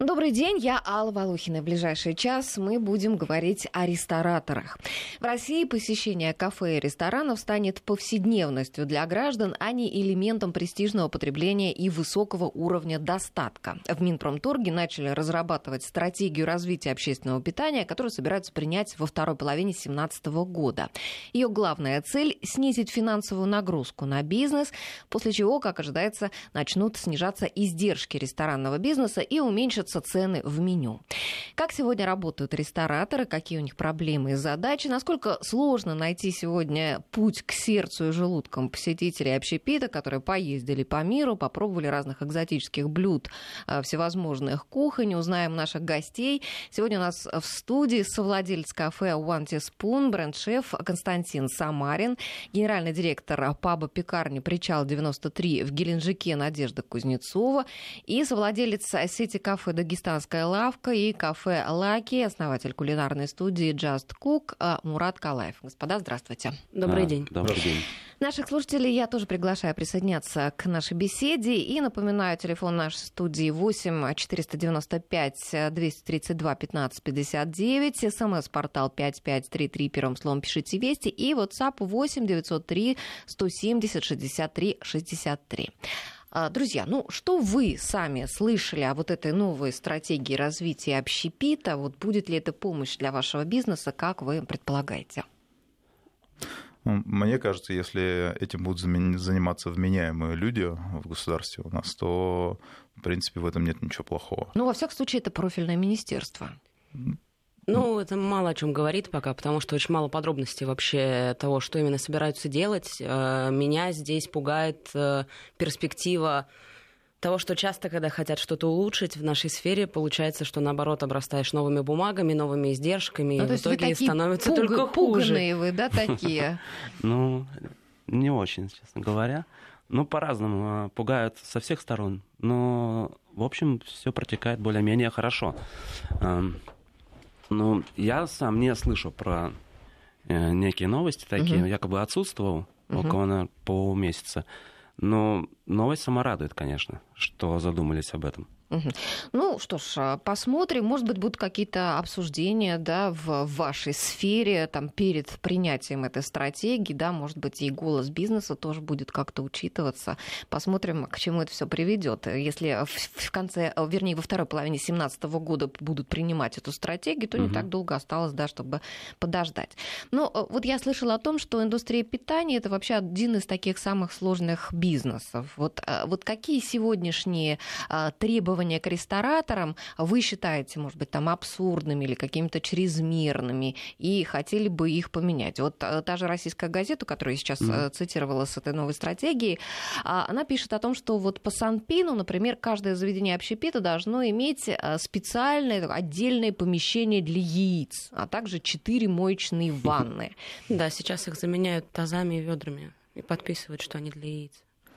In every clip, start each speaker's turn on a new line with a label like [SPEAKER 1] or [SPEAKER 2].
[SPEAKER 1] Добрый день, я Алла Волохина. В ближайший час мы будем говорить о рестораторах. В России посещение кафе и ресторанов станет повседневностью для граждан, а не элементом престижного потребления и высокого уровня достатка. В Минпромторге начали разрабатывать стратегию развития общественного питания, которую собираются принять во второй половине 2017 года. Ее главная цель – снизить финансовую нагрузку на бизнес, после чего, как ожидается, начнут снижаться издержки ресторанного бизнеса и уменьшатся цены в меню. Как сегодня работают рестораторы, какие у них проблемы и задачи, насколько сложно найти сегодня путь к сердцу и желудкам посетителей общепита, которые поездили по миру, попробовали разных экзотических блюд э, всевозможных кухонь, узнаем наших гостей. Сегодня у нас в студии совладелец кафе One Teaspoon, бренд-шеф Константин Самарин, генеральный директор паба пекарни «Причал 93» в Геленджике Надежда Кузнецова и совладелец сети кафе «Дагестанская лавка» и кафе «Лаки», основатель кулинарной студии «Just Cook» а, Мурат Калаев. Господа, здравствуйте.
[SPEAKER 2] Добрый а, день.
[SPEAKER 3] Добрый день.
[SPEAKER 1] Наших слушателей я тоже приглашаю присоединяться к нашей беседе. И напоминаю, телефон нашей студии 8 495 232 15 59, смс-портал 5533, первым словом пишите «Вести» и WhatsApp 8 903 170 63 63. Друзья, ну что вы сами слышали о вот этой новой стратегии развития общепита? Вот будет ли это помощь для вашего бизнеса, как вы предполагаете?
[SPEAKER 3] Ну, мне кажется, если этим будут заниматься вменяемые люди в государстве у нас, то, в принципе, в этом нет ничего плохого.
[SPEAKER 1] Ну, во всяком случае, это профильное министерство.
[SPEAKER 2] Ну, это мало о чем говорит пока, потому что очень мало подробностей вообще того, что именно собираются делать. Э, меня здесь пугает э, перспектива того, что часто, когда хотят что-то улучшить в нашей сфере, получается, что наоборот обрастаешь новыми бумагами, новыми издержками, ну, и в итоге становится пуг... только хуже.
[SPEAKER 1] Вы, да, такие?
[SPEAKER 4] Ну, не очень, честно говоря. Ну, по-разному. А, пугают со всех сторон. Но, в общем, все протекает более-менее хорошо. Ну, я сам не слышу про э, некие новости такие. Якобы отсутствовал около полмесяца. Но новость сама радует, конечно, что задумались об этом.
[SPEAKER 1] Ну что ж, а, посмотрим. Может быть, будут какие-то обсуждения да, в вашей сфере там, перед принятием этой стратегии. Да, может быть, и голос бизнеса тоже будет как-то учитываться. Посмотрим, к чему это все приведет. Если в конце, а, вернее, во второй половине 2017 года будут принимать эту стратегию, то угу. не так долго осталось, да, чтобы подождать. Но а, вот я слышала о том, что индустрия питания это вообще один из таких самых сложных бизнесов. Вот, вот какие сегодняшние требования требования к рестораторам вы считаете, может быть, там абсурдными или какими-то чрезмерными, и хотели бы их поменять. Вот э, та же российская газета, которую я сейчас mm-hmm. цитировала с этой новой стратегией, а, она пишет о том, что вот по Санпину, например, каждое заведение общепита должно иметь э, специальное отдельное помещение для яиц, а также четыре моечные ванны.
[SPEAKER 2] Да, сейчас их заменяют тазами и ведрами и подписывают, что они для яиц.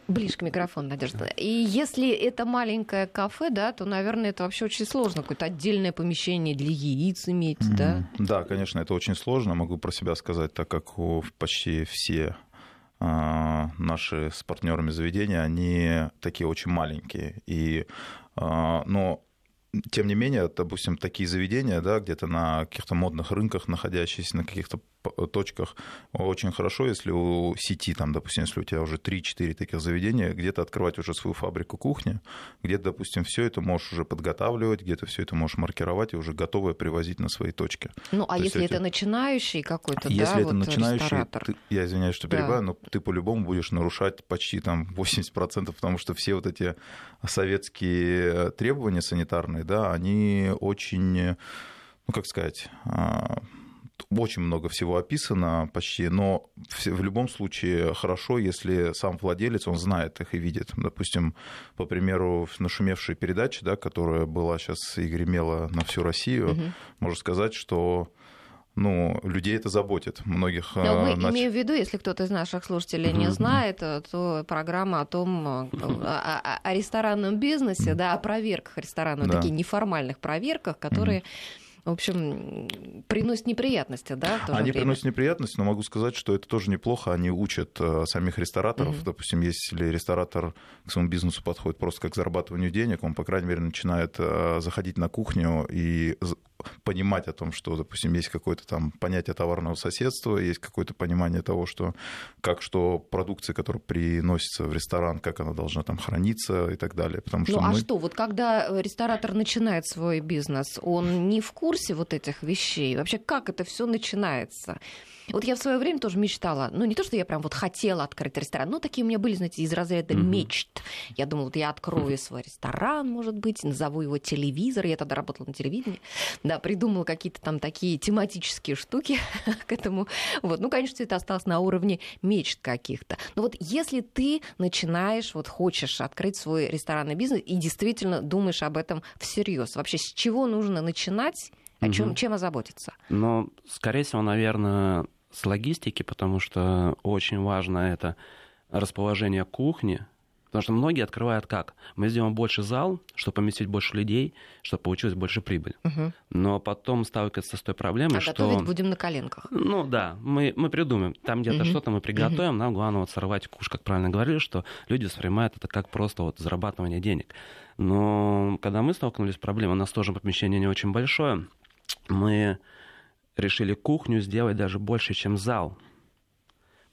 [SPEAKER 1] Ближе к микрофону, Надежда. И если это маленькое кафе, да, то, наверное, это вообще очень сложно. Какое-то отдельное помещение для яиц иметь, mm-hmm. да?
[SPEAKER 3] Да, конечно, это очень сложно. Могу про себя сказать, так как почти все а, наши с партнерами заведения, они такие очень маленькие. И, а, но тем не менее, допустим, такие заведения, да, где-то на каких-то модных рынках, находящиеся на каких-то точках, очень хорошо, если у сети, там, допустим, если у тебя уже 3-4 таких заведения, где-то открывать уже свою фабрику кухни, где-то, допустим, все это можешь уже подготавливать, где-то все это можешь маркировать и уже готовое привозить на свои точки.
[SPEAKER 1] Ну, а То если это, это начинающий какой-то,
[SPEAKER 3] если
[SPEAKER 1] да,
[SPEAKER 3] это вот начинающий, ты, я извиняюсь, что перебиваю, да. но ты по-любому будешь нарушать почти там 80%, потому что все вот эти советские требования санитарные, да, они очень, ну, как сказать, а, очень много всего описано почти, но в любом случае хорошо, если сам владелец, он знает их и видит. Допустим, по примеру, нашумевшей передачи, да, которая была сейчас и гремела на всю Россию, угу. можно сказать, что ну, людей это заботит. Многих...
[SPEAKER 1] Но мы нач... имеем в виду, если кто-то из наших слушателей mm-hmm. не знает, то программа о том, о, о, о ресторанном бизнесе, mm-hmm. да, о проверках ресторанных, да. таких неформальных проверках, которые mm-hmm в общем, приносят неприятности, да?
[SPEAKER 3] Они
[SPEAKER 1] время?
[SPEAKER 3] приносят неприятности, но могу сказать, что это тоже неплохо. Они учат э, самих рестораторов.
[SPEAKER 1] Мгм.
[SPEAKER 3] Допустим, если ресторатор к своему бизнесу подходит просто как к зарабатыванию денег, он, по крайней мере, начинает э, заходить на кухню и понимать о том, что, допустим, есть какое-то там понятие товарного соседства, есть какое-то понимание того, что как что продукция, которая приносится в ресторан, как она должна там храниться и так далее. Потому что
[SPEAKER 1] Ну а
[SPEAKER 3] мы...
[SPEAKER 1] что, вот когда э, ресторатор начинает свой бизнес, он не в курсе вот этих вещей? Вообще, как это все начинается? Вот я в свое время тоже мечтала, ну не то, что я прям вот хотела открыть ресторан, но такие у меня были, знаете, из разряда
[SPEAKER 4] Мгм.
[SPEAKER 1] мечт. Я думала, вот я открою свой ресторан, может быть, назову его телевизор, я тогда работала на телевидении, да, придумала какие-то там такие тематические штуки к этому. Вот, ну, конечно, это осталось на уровне мечт каких-то. Но вот если ты начинаешь, вот хочешь открыть свой ресторанный бизнес и действительно думаешь об этом всерьез, вообще с чего нужно начинать, о чем,
[SPEAKER 4] Мгм.
[SPEAKER 1] чем озаботиться?
[SPEAKER 4] Но, скорее всего, наверное, с логистики, потому что очень важно это расположение кухни. Потому что многие открывают как? Мы сделаем больше зал, чтобы поместить больше людей, чтобы получилось больше прибыль.
[SPEAKER 1] Мгм.
[SPEAKER 4] Но потом сталкиваются с той проблемой,
[SPEAKER 1] А
[SPEAKER 4] что...
[SPEAKER 1] готовить будем на коленках.
[SPEAKER 4] Ну да, мы, мы придумаем. Там где-то
[SPEAKER 1] Мгм.
[SPEAKER 4] что-то мы приготовим, нам главное вот сорвать куш, как правильно говорили, что люди воспринимают это как просто вот зарабатывание денег. Но когда мы столкнулись с проблемой, у нас тоже помещение не очень большое, мы решили кухню сделать даже больше, чем зал.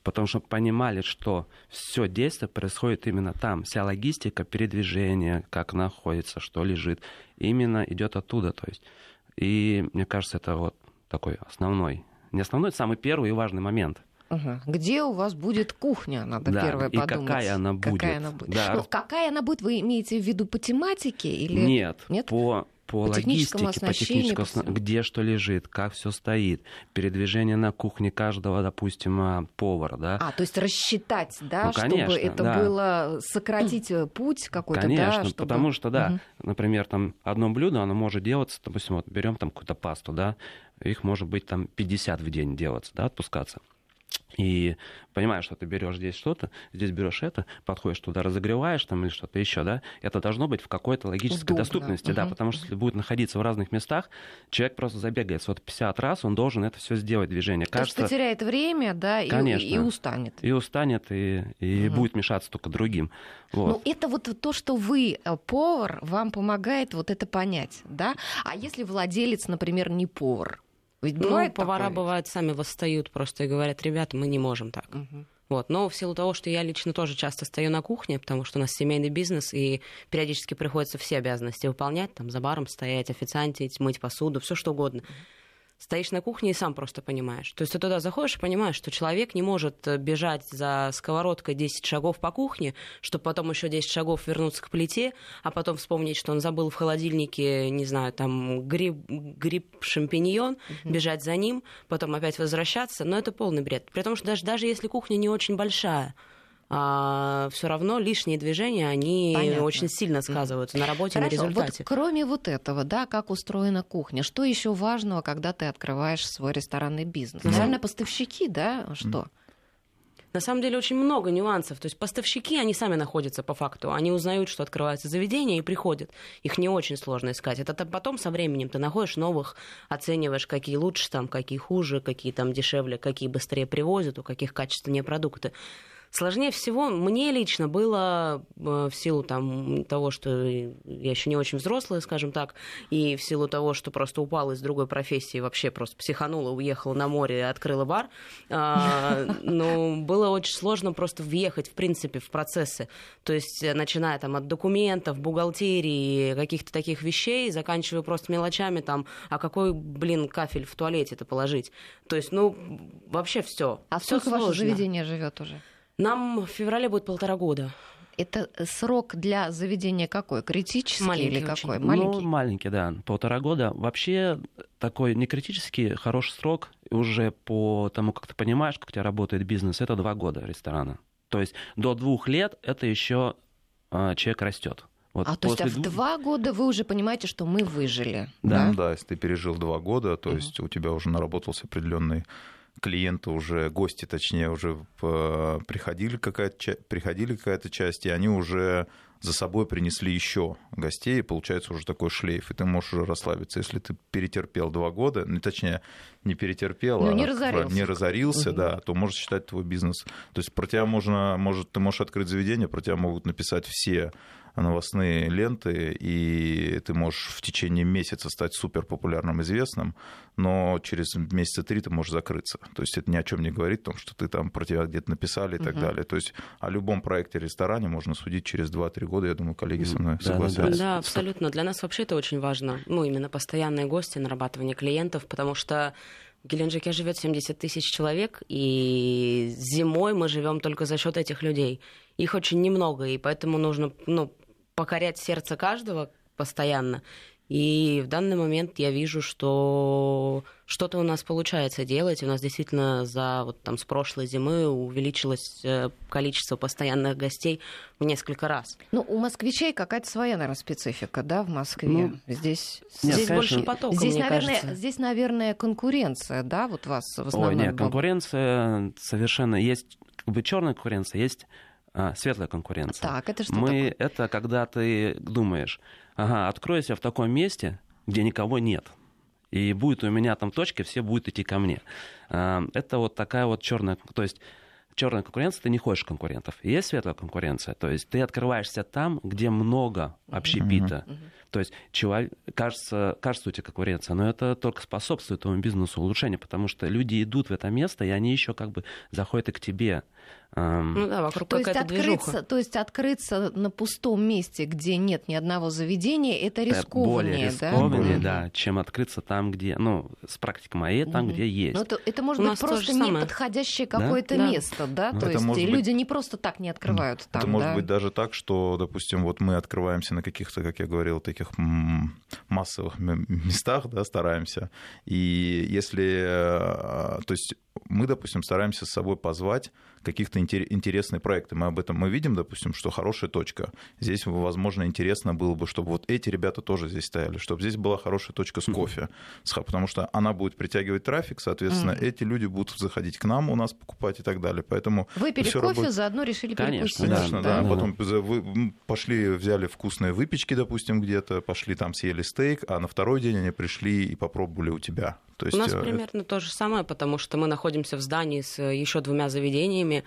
[SPEAKER 4] Потому что понимали, что все действие происходит именно там. Вся логистика, передвижение, как находится, что лежит, именно идет оттуда. То есть. И мне кажется, это вот такой основной, не основной, самый первый и важный момент.
[SPEAKER 1] Ага. Где у вас будет кухня? Надо
[SPEAKER 4] Да,
[SPEAKER 1] первое
[SPEAKER 4] и
[SPEAKER 1] подумать.
[SPEAKER 4] какая она будет.
[SPEAKER 1] Какая она будет.
[SPEAKER 4] Да.
[SPEAKER 1] Ну, какая она будет, вы имеете в виду по тематике или
[SPEAKER 4] Нет,
[SPEAKER 1] Нет?
[SPEAKER 4] по по, логистике, по техническому, осна- где что лежит, как все стоит, передвижение на кухне каждого, допустим, а, повара, да.
[SPEAKER 1] А, то есть рассчитать, да,
[SPEAKER 4] Ну,
[SPEAKER 1] чтобы
[SPEAKER 4] конечно,
[SPEAKER 1] это
[SPEAKER 4] да.
[SPEAKER 1] было сократить э, путь какой-то,
[SPEAKER 4] Конечно,
[SPEAKER 1] да, чтобы...
[SPEAKER 4] потому что, да,
[SPEAKER 1] Мгм.
[SPEAKER 4] например, там одно блюдо, оно может делаться, допустим, вот берем там какую-то пасту, да, их может быть там 50 в день делаться, да, отпускаться. И понимаешь, что ты берешь здесь что-то, здесь берешь это, подходишь туда, разогреваешь там или что-то еще, да, это должно быть в какой-то логической
[SPEAKER 1] Удобно,
[SPEAKER 4] доступности, да,
[SPEAKER 1] мгм.
[SPEAKER 4] потому что если будет находиться в разных местах, человек просто забегает вот 50 раз, он должен это все сделать, движение.
[SPEAKER 1] То есть
[SPEAKER 4] Кажется,
[SPEAKER 1] потеряет время, да, и,
[SPEAKER 4] Конечно.
[SPEAKER 1] и устанет.
[SPEAKER 4] и устанет, и, и
[SPEAKER 1] Мгм.
[SPEAKER 4] будет мешаться только другим. Вот.
[SPEAKER 1] Ну, это вот то, что вы, э, повар, вам помогает вот это понять, да? А если владелец, например, не повар? Ведь
[SPEAKER 2] Ну,
[SPEAKER 1] бывает
[SPEAKER 2] повара
[SPEAKER 1] такое?
[SPEAKER 2] бывают сами восстают просто и говорят, ребята, мы не можем так.
[SPEAKER 1] Мгм.
[SPEAKER 2] Вот. Но в силу того, что я лично тоже часто стою на кухне, потому что у нас семейный бизнес, и периодически приходится все обязанности выполнять, там за баром стоять, официантить, мыть посуду, все что угодно. Стоишь на кухне и сам просто понимаешь. То есть ты туда заходишь и понимаешь, что человек не может э, бежать за сковородкой 10 шагов по кухне, чтобы потом еще 10 шагов вернуться к плите, а потом вспомнить, что он забыл в холодильнике, не знаю, там гриб, гриб шампиньон, бежать за ним, потом опять возвращаться. Но это полный бред. При том, что даже, даже если кухня не очень большая, все равно лишние движения, они
[SPEAKER 1] Понятно.
[SPEAKER 2] очень сильно сказываются на работе,
[SPEAKER 1] Хорошо,
[SPEAKER 2] на результате.
[SPEAKER 1] вот кроме вот этого, да, как устроена кухня, что еще важного, когда ты открываешь свой ресторанный бизнес?
[SPEAKER 2] Ну,
[SPEAKER 1] Наверное, поставщики, да, что?
[SPEAKER 2] На самом деле очень много нюансов. То есть поставщики, они сами находятся по факту. Они узнают, что открывается заведение и приходят. Их не очень сложно искать. Это потом со временем ты находишь новых, оцениваешь, какие лучше, там, какие хуже, какие там дешевле, какие быстрее привозят, у каких качественнее продукты. Сложнее всего мне лично было э, в силу там, того, что я еще не очень взрослая, скажем так, и в силу того, что просто упала из другой профессии, вообще просто психанула, уехала на море, открыла бар. А, Ну, было очень сложно просто въехать, в принципе, в процессы. То есть, э, начиная там от документов, бухгалтерии, каких-то таких вещей, заканчивая просто мелочами там, а какой, блин, кафель в туалете-то положить? То есть, ну, вообще все.
[SPEAKER 1] А сколько ваше заведение живет уже?
[SPEAKER 2] Нам в феврале будет полтора года.
[SPEAKER 1] Это срок для заведения какой? Критический
[SPEAKER 2] Маленький
[SPEAKER 1] или
[SPEAKER 2] очень.
[SPEAKER 1] какой?
[SPEAKER 4] Ну,
[SPEAKER 1] Маленький?
[SPEAKER 4] маленький, да, полтора года. Вообще такой не критический, хороший срок уже по тому, как ты понимаешь, как у тебя работает бизнес, это два года ресторана. То есть до двух лет это еще а, человек растет. Вот
[SPEAKER 1] а то есть а в два года вы уже понимаете, что мы выжили,
[SPEAKER 4] Да.
[SPEAKER 1] да?
[SPEAKER 3] Ну да, если ты пережил два года, то есть у тебя уже наработался определенный клиенты уже, гости точнее, уже приходили какая-то, приходили какая-то часть, и они уже за собой принесли еще гостей, и получается уже такой шлейф, и ты можешь уже расслабиться. Если ты перетерпел два года, ну, точнее, не перетерпел,
[SPEAKER 1] ну, не
[SPEAKER 3] а
[SPEAKER 1] разорился,
[SPEAKER 3] не разорился угу. да, то можешь считать твой бизнес. То есть про тебя можно, может, ты можешь открыть заведение, про тебя могут написать все новостные ленты, и ты можешь в течение месяца стать супер популярным, известным, но через месяца три ты можешь закрыться. То есть это ни о чем не говорит, о том, что ты там про тебя где-то написали и так угу. далее. То есть о любом проекте ресторане можно судить через 2-3 года. Я думаю, коллеги со мной
[SPEAKER 2] да,
[SPEAKER 3] согласятся.
[SPEAKER 2] Да, абсолютно. Для нас вообще это очень важно. Ну, именно постоянные гости, нарабатывание клиентов, потому что в Геленджике живет 70 тысяч человек, и зимой мы живем только за счет этих людей. Их очень немного, и поэтому нужно ну, покорять сердце каждого постоянно. И в данный момент я вижу, что что-то у нас получается делать. У нас действительно за вот там с прошлой зимы увеличилось э, количество постоянных гостей в несколько раз.
[SPEAKER 1] Ну, у москвичей какая-то своя, наверное, специфика, да, в Москве. Ну, здесь
[SPEAKER 2] нет, здесь больше потока,
[SPEAKER 1] здесь,
[SPEAKER 2] мне
[SPEAKER 1] наверное,
[SPEAKER 2] кажется.
[SPEAKER 1] Здесь, наверное, конкуренция, да, вот вас в основном.
[SPEAKER 4] Ой, нет, конкуренция совершенно есть, как бы черная конкуренция, есть а, светлая конкуренция.
[SPEAKER 1] Так, это что
[SPEAKER 4] Мы,
[SPEAKER 1] такое?
[SPEAKER 4] Это когда ты думаешь, ага, откроюсь я в таком месте, где никого нет, и будет у меня там точка, все будут идти ко мне. А, это вот такая вот черная, то есть черная конкуренция, ты не хочешь конкурентов. Есть светлая конкуренция, то есть ты открываешься там, где много общепита. Mm-hmm. То есть человек, кажется, кажется у тебя конкуренция, но это только способствует твоему бизнесу улучшению, потому что люди идут в это место, и они еще как бы заходят и к тебе.
[SPEAKER 2] Ну да, вокруг
[SPEAKER 1] то есть,
[SPEAKER 2] открыться,
[SPEAKER 1] движуха. то есть открыться на пустом месте, где нет ни одного заведения, это рискованнее,
[SPEAKER 4] это более рискованнее, да? да, чем открыться там, где, ну, с практикой моей, там, угу. где есть.
[SPEAKER 1] Но это, это может У быть просто неподходящее какое-то да? место, да? Ну, то есть быть... люди не просто так не открывают там,
[SPEAKER 3] Это
[SPEAKER 1] да?
[SPEAKER 3] может быть даже так, что, допустим, вот мы открываемся на каких-то, как я говорил, таких массовых местах, да, стараемся, и если, э, то есть мы, допустим, стараемся с собой позвать каких-то интересные проекты. Мы об этом мы видим, допустим, что хорошая точка. Здесь, возможно, интересно было бы, чтобы вот эти ребята тоже здесь стояли, чтобы здесь была хорошая точка с кофе, потому что она будет притягивать трафик, соответственно, mm-hmm. эти люди будут заходить к нам, у нас покупать и так далее. Поэтому
[SPEAKER 1] Выпили кофе,
[SPEAKER 3] работает...
[SPEAKER 1] заодно решили
[SPEAKER 3] Конечно,
[SPEAKER 1] перекусить.
[SPEAKER 3] Конечно, да. да. Потом вы пошли, взяли вкусные выпечки, допустим, где-то, пошли там, съели стейк, а на второй день они пришли и попробовали у тебя.
[SPEAKER 2] То есть, у нас э, примерно то же самое, потому что мы находимся в здании с еще двумя заведениями.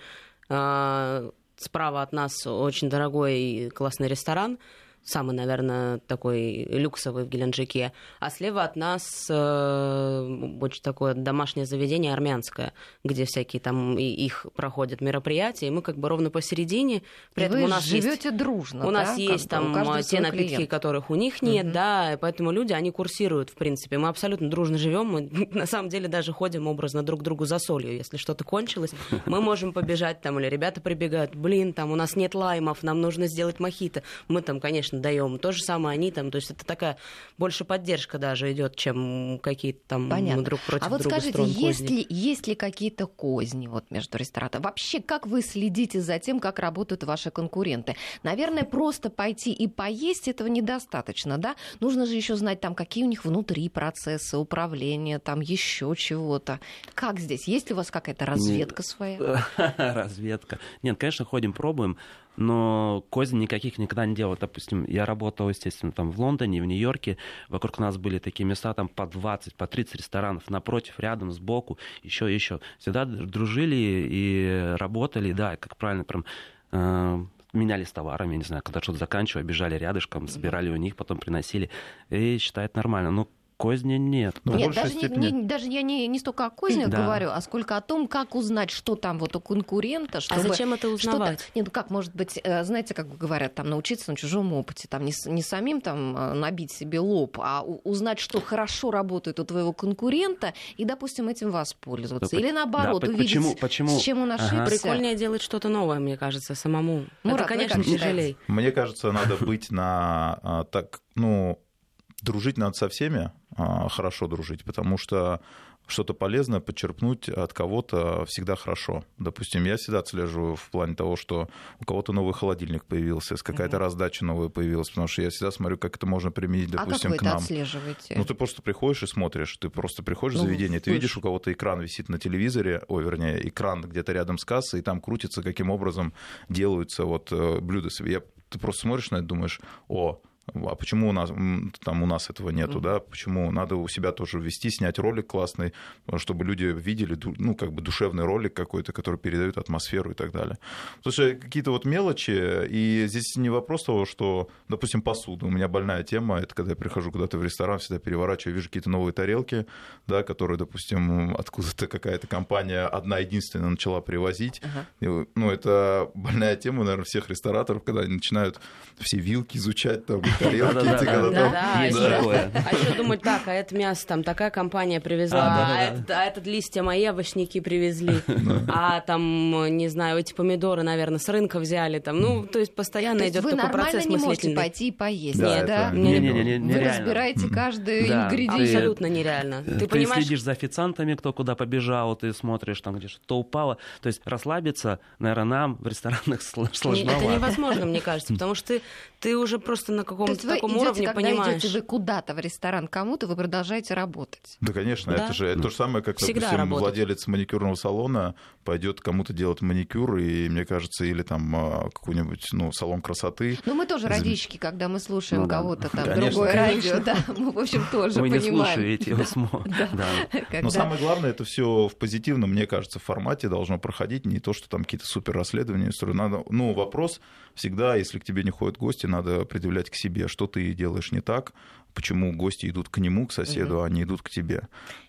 [SPEAKER 2] А, справа от нас очень дорогой и классный ресторан самый, наверное, такой люксовый в Геленджике. А слева от нас э, очень такое домашнее заведение армянское, где всякие там и их проходят мероприятия, и мы как бы ровно посередине.
[SPEAKER 1] При этом у нас живете есть, дружно.
[SPEAKER 2] У
[SPEAKER 1] да?
[SPEAKER 2] нас есть там те напитки, клиент. которых у них нет, угу. да, и поэтому люди, они курсируют, в принципе. Мы абсолютно дружно живем, мы на самом деле даже ходим образно друг к другу за солью. Если что-то кончилось, мы можем побежать там, или ребята прибегают, блин, там у нас нет лаймов, нам нужно сделать мохито. Мы там, конечно, конечно, даем. То же самое они там. То есть это такая больше поддержка даже идет, чем какие-то там
[SPEAKER 1] Понятно.
[SPEAKER 2] друг против
[SPEAKER 1] а вот
[SPEAKER 2] друга
[SPEAKER 1] скажите, есть ли, есть ли какие-то козни вот между рестораторами? Вообще, как вы следите за тем, как работают ваши конкуренты? Наверное, просто пойти и поесть этого недостаточно, да? Нужно же еще знать там, какие у них внутри процессы управления, там еще чего-то. Как здесь? Есть ли у вас какая-то разведка своя?
[SPEAKER 4] Разведка. Нет, конечно, ходим, пробуем но козни никаких никогда не делал. Допустим, я работал, естественно, там в Лондоне, в Нью-Йорке, вокруг нас были такие места, там по 20, по 30 ресторанов, напротив, рядом, сбоку, еще, еще. Всегда дружили и работали, да, как правильно, прям э, менялись товарами, я не знаю, когда что-то заканчивали, бежали рядышком, собирали у них, потом приносили. И считает нормально. Но Козни нет.
[SPEAKER 1] Но нет, даже, степени... не, даже я не, не столько о кознях да. говорю, а сколько о том, как узнать, что там вот у конкурента. Чтобы
[SPEAKER 2] а зачем это узнавать?
[SPEAKER 1] Нет, ну как, может быть, э, знаете, как говорят, там научиться на чужом опыте, там не, не самим там э, набить себе лоб, а узнать, что хорошо работает у твоего конкурента, и, допустим, этим воспользоваться. Или наоборот,
[SPEAKER 4] да,
[SPEAKER 1] увидеть,
[SPEAKER 4] почему, почему?
[SPEAKER 1] с чем он ошибся. Ага.
[SPEAKER 2] Прикольнее делать что-то новое, мне кажется, самому. Мурат, это, конечно, тяжелее.
[SPEAKER 3] Мне кажется, надо быть на а, так, ну, дружить надо со всеми, а, хорошо дружить, потому что что-то полезное подчерпнуть от кого-то всегда хорошо. Допустим, я всегда отслеживаю в плане того, что у кого-то новый холодильник появился, какая-то угу. раздача новая появилась, потому что я всегда смотрю, как это можно применить, допустим,
[SPEAKER 1] а как
[SPEAKER 3] вы к нам.
[SPEAKER 1] Это отслеживаете?
[SPEAKER 3] Ну, ты просто приходишь и смотришь, ты просто приходишь ну, в заведение, ты видишь, у кого-то экран висит на телевизоре, ой, вернее, экран где-то рядом с кассой, и там крутится, каким образом делаются вот э, блюда. Я, ты просто смотришь на это, думаешь, о, а почему у нас, там у нас этого нету, mm-hmm. да? Почему надо у себя тоже ввести, снять ролик классный, чтобы люди видели, ну, как бы душевный ролик какой-то, который передает атмосферу и так далее. Слушай, какие-то вот мелочи, и здесь не вопрос того, что, допустим, посуду. У меня больная тема, это когда я прихожу куда-то в ресторан, всегда переворачиваю, вижу какие-то новые тарелки, да, которые, допустим, откуда-то какая-то компания одна единственная начала привозить. Uh-huh. Ну, это больная тема, наверное, всех рестораторов, когда они начинают все вилки изучать, там, тарелки эти,
[SPEAKER 2] такое. А еще думать, так, а это мясо там такая компания привезла, а, это, а этот листья мои овощники привезли, а там, не знаю, эти помидоры, наверное, с рынка взяли там. Ну, то есть постоянно идет такой процесс
[SPEAKER 1] мыслительный. вы не можете пойти и поесть,
[SPEAKER 2] Нет,
[SPEAKER 1] да?
[SPEAKER 4] Не, не, не,
[SPEAKER 1] Вы разбираете каждый ингредиент.
[SPEAKER 2] Абсолютно нереально.
[SPEAKER 4] Ты следишь за официантами, кто куда побежал, ты смотришь там, где что упало. То есть расслабиться, наверное, нам в ресторанах сложновато.
[SPEAKER 2] Это невозможно, мне кажется, потому что ты уже просто на каком каком-то таком
[SPEAKER 1] идете,
[SPEAKER 2] уровне
[SPEAKER 1] когда
[SPEAKER 2] понимаешь.
[SPEAKER 1] идете вы куда-то в ресторан кому-то, вы продолжаете работать.
[SPEAKER 3] Да, конечно, да? это же это то же самое, как,
[SPEAKER 2] Всегда
[SPEAKER 3] допустим,
[SPEAKER 2] работать.
[SPEAKER 3] владелец маникюрного салона пойдет кому-то делать маникюр, и мне кажется, или там а, какой-нибудь ну, салон красоты.
[SPEAKER 1] Ну, мы тоже радищики, когда мы слушаем ну, кого-то там,
[SPEAKER 3] конечно,
[SPEAKER 1] другое
[SPEAKER 3] конечно.
[SPEAKER 1] радио, да, мы, в общем, тоже
[SPEAKER 4] Вы
[SPEAKER 1] понимаем.
[SPEAKER 4] не слушаете его
[SPEAKER 3] Но самое главное, это все в позитивном, мне кажется, формате должно проходить, не то, что там какие-то супер расследования. Надо, ну, вопрос всегда, если к тебе не ходят гости, надо предъявлять к себе, что ты делаешь не так, почему гости идут к нему, к соседу, угу. а не идут к тебе.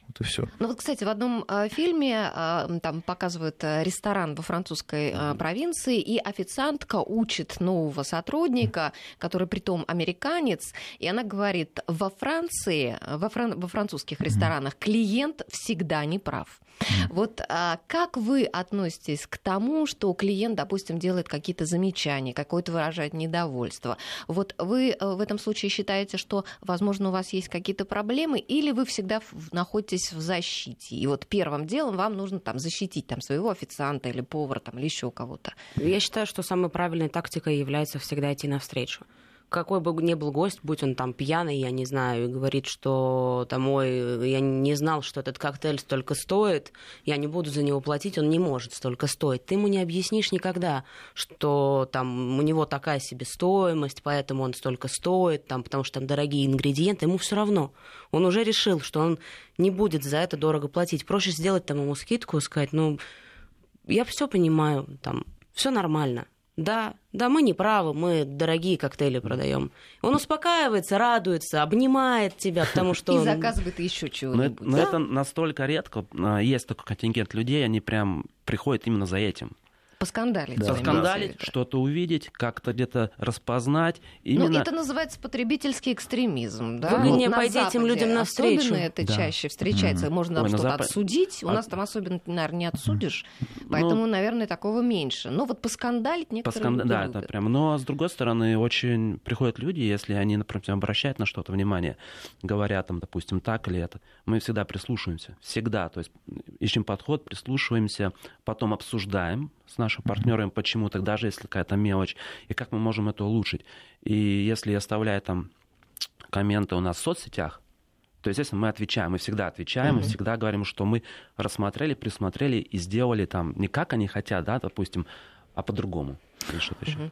[SPEAKER 3] Вот и все.
[SPEAKER 1] Ну вот, кстати, в одном э, фильме э, там показывают э, ресторан во французской провинции, и официантка учит нового сотрудника, который притом американец, и она говорит, во Франции, во, фран... во французских ресторанах клиент всегда не прав. Вот а, как вы относитесь к тому, что клиент, допустим, делает какие-то замечания, какое-то выражает недовольство? Вот вы в этом случае считаете, что, возможно, у вас есть какие-то проблемы, или вы всегда находитесь в защите. И вот первым делом вам нужно там защитить там, своего официанта или повара там, или еще кого-то.
[SPEAKER 2] Я считаю, что самой правильной тактикой является всегда идти навстречу какой бы ни был гость, будь он там пьяный, я не знаю, и говорит, что там, ой, я не знал, что этот коктейль столько стоит, я не буду за него платить, он не может столько стоить. Ты ему не объяснишь никогда, что там у него такая себе стоимость, поэтому он столько стоит, там, потому что там дорогие ингредиенты, ему все равно. Он уже решил, что он не будет за это дорого платить. Проще сделать там ему скидку, сказать, ну, я все понимаю, там, все нормально да, да, мы не правы, мы дорогие коктейли продаем. Он успокаивается, радуется, обнимает тебя, потому что...
[SPEAKER 1] И
[SPEAKER 2] он...
[SPEAKER 1] заказывает еще чего-нибудь.
[SPEAKER 4] Но, но это настолько редко. А, есть такой контингент людей, они прям приходят именно за этим
[SPEAKER 1] поскандалить.
[SPEAKER 4] Да. Поскандалить, что-то увидеть, как-то где-то распознать.
[SPEAKER 1] Ну, Именно... Ну, это называется потребительский экстремизм. Да?
[SPEAKER 2] Вы не пойти этим людям навстречу.
[SPEAKER 1] Особенно это да. чаще встречается. Mm-hmm. Можно Ой, что-то Запад... отсудить. У а... нас там особенно, наверное, не отсудишь. Mm-hmm. Поэтому, ну, наверное, такого меньше. Но вот поскандалить некоторые Посканд...
[SPEAKER 4] люди Да, любят. это прям. Но, с другой стороны, очень приходят люди, если они, например, обращают на что-то внимание, говорят там, допустим, так или это, мы всегда прислушиваемся. Всегда. То есть ищем подход, прислушиваемся, потом обсуждаем с нашим партнером, почему так, даже если какая-то мелочь, и как мы можем это улучшить. И если оставляю там комменты у нас в соцсетях, то, естественно, мы отвечаем, мы всегда отвечаем, mm-hmm. мы всегда говорим, что мы рассмотрели, присмотрели и сделали там не как они хотят, да, допустим, а по-другому.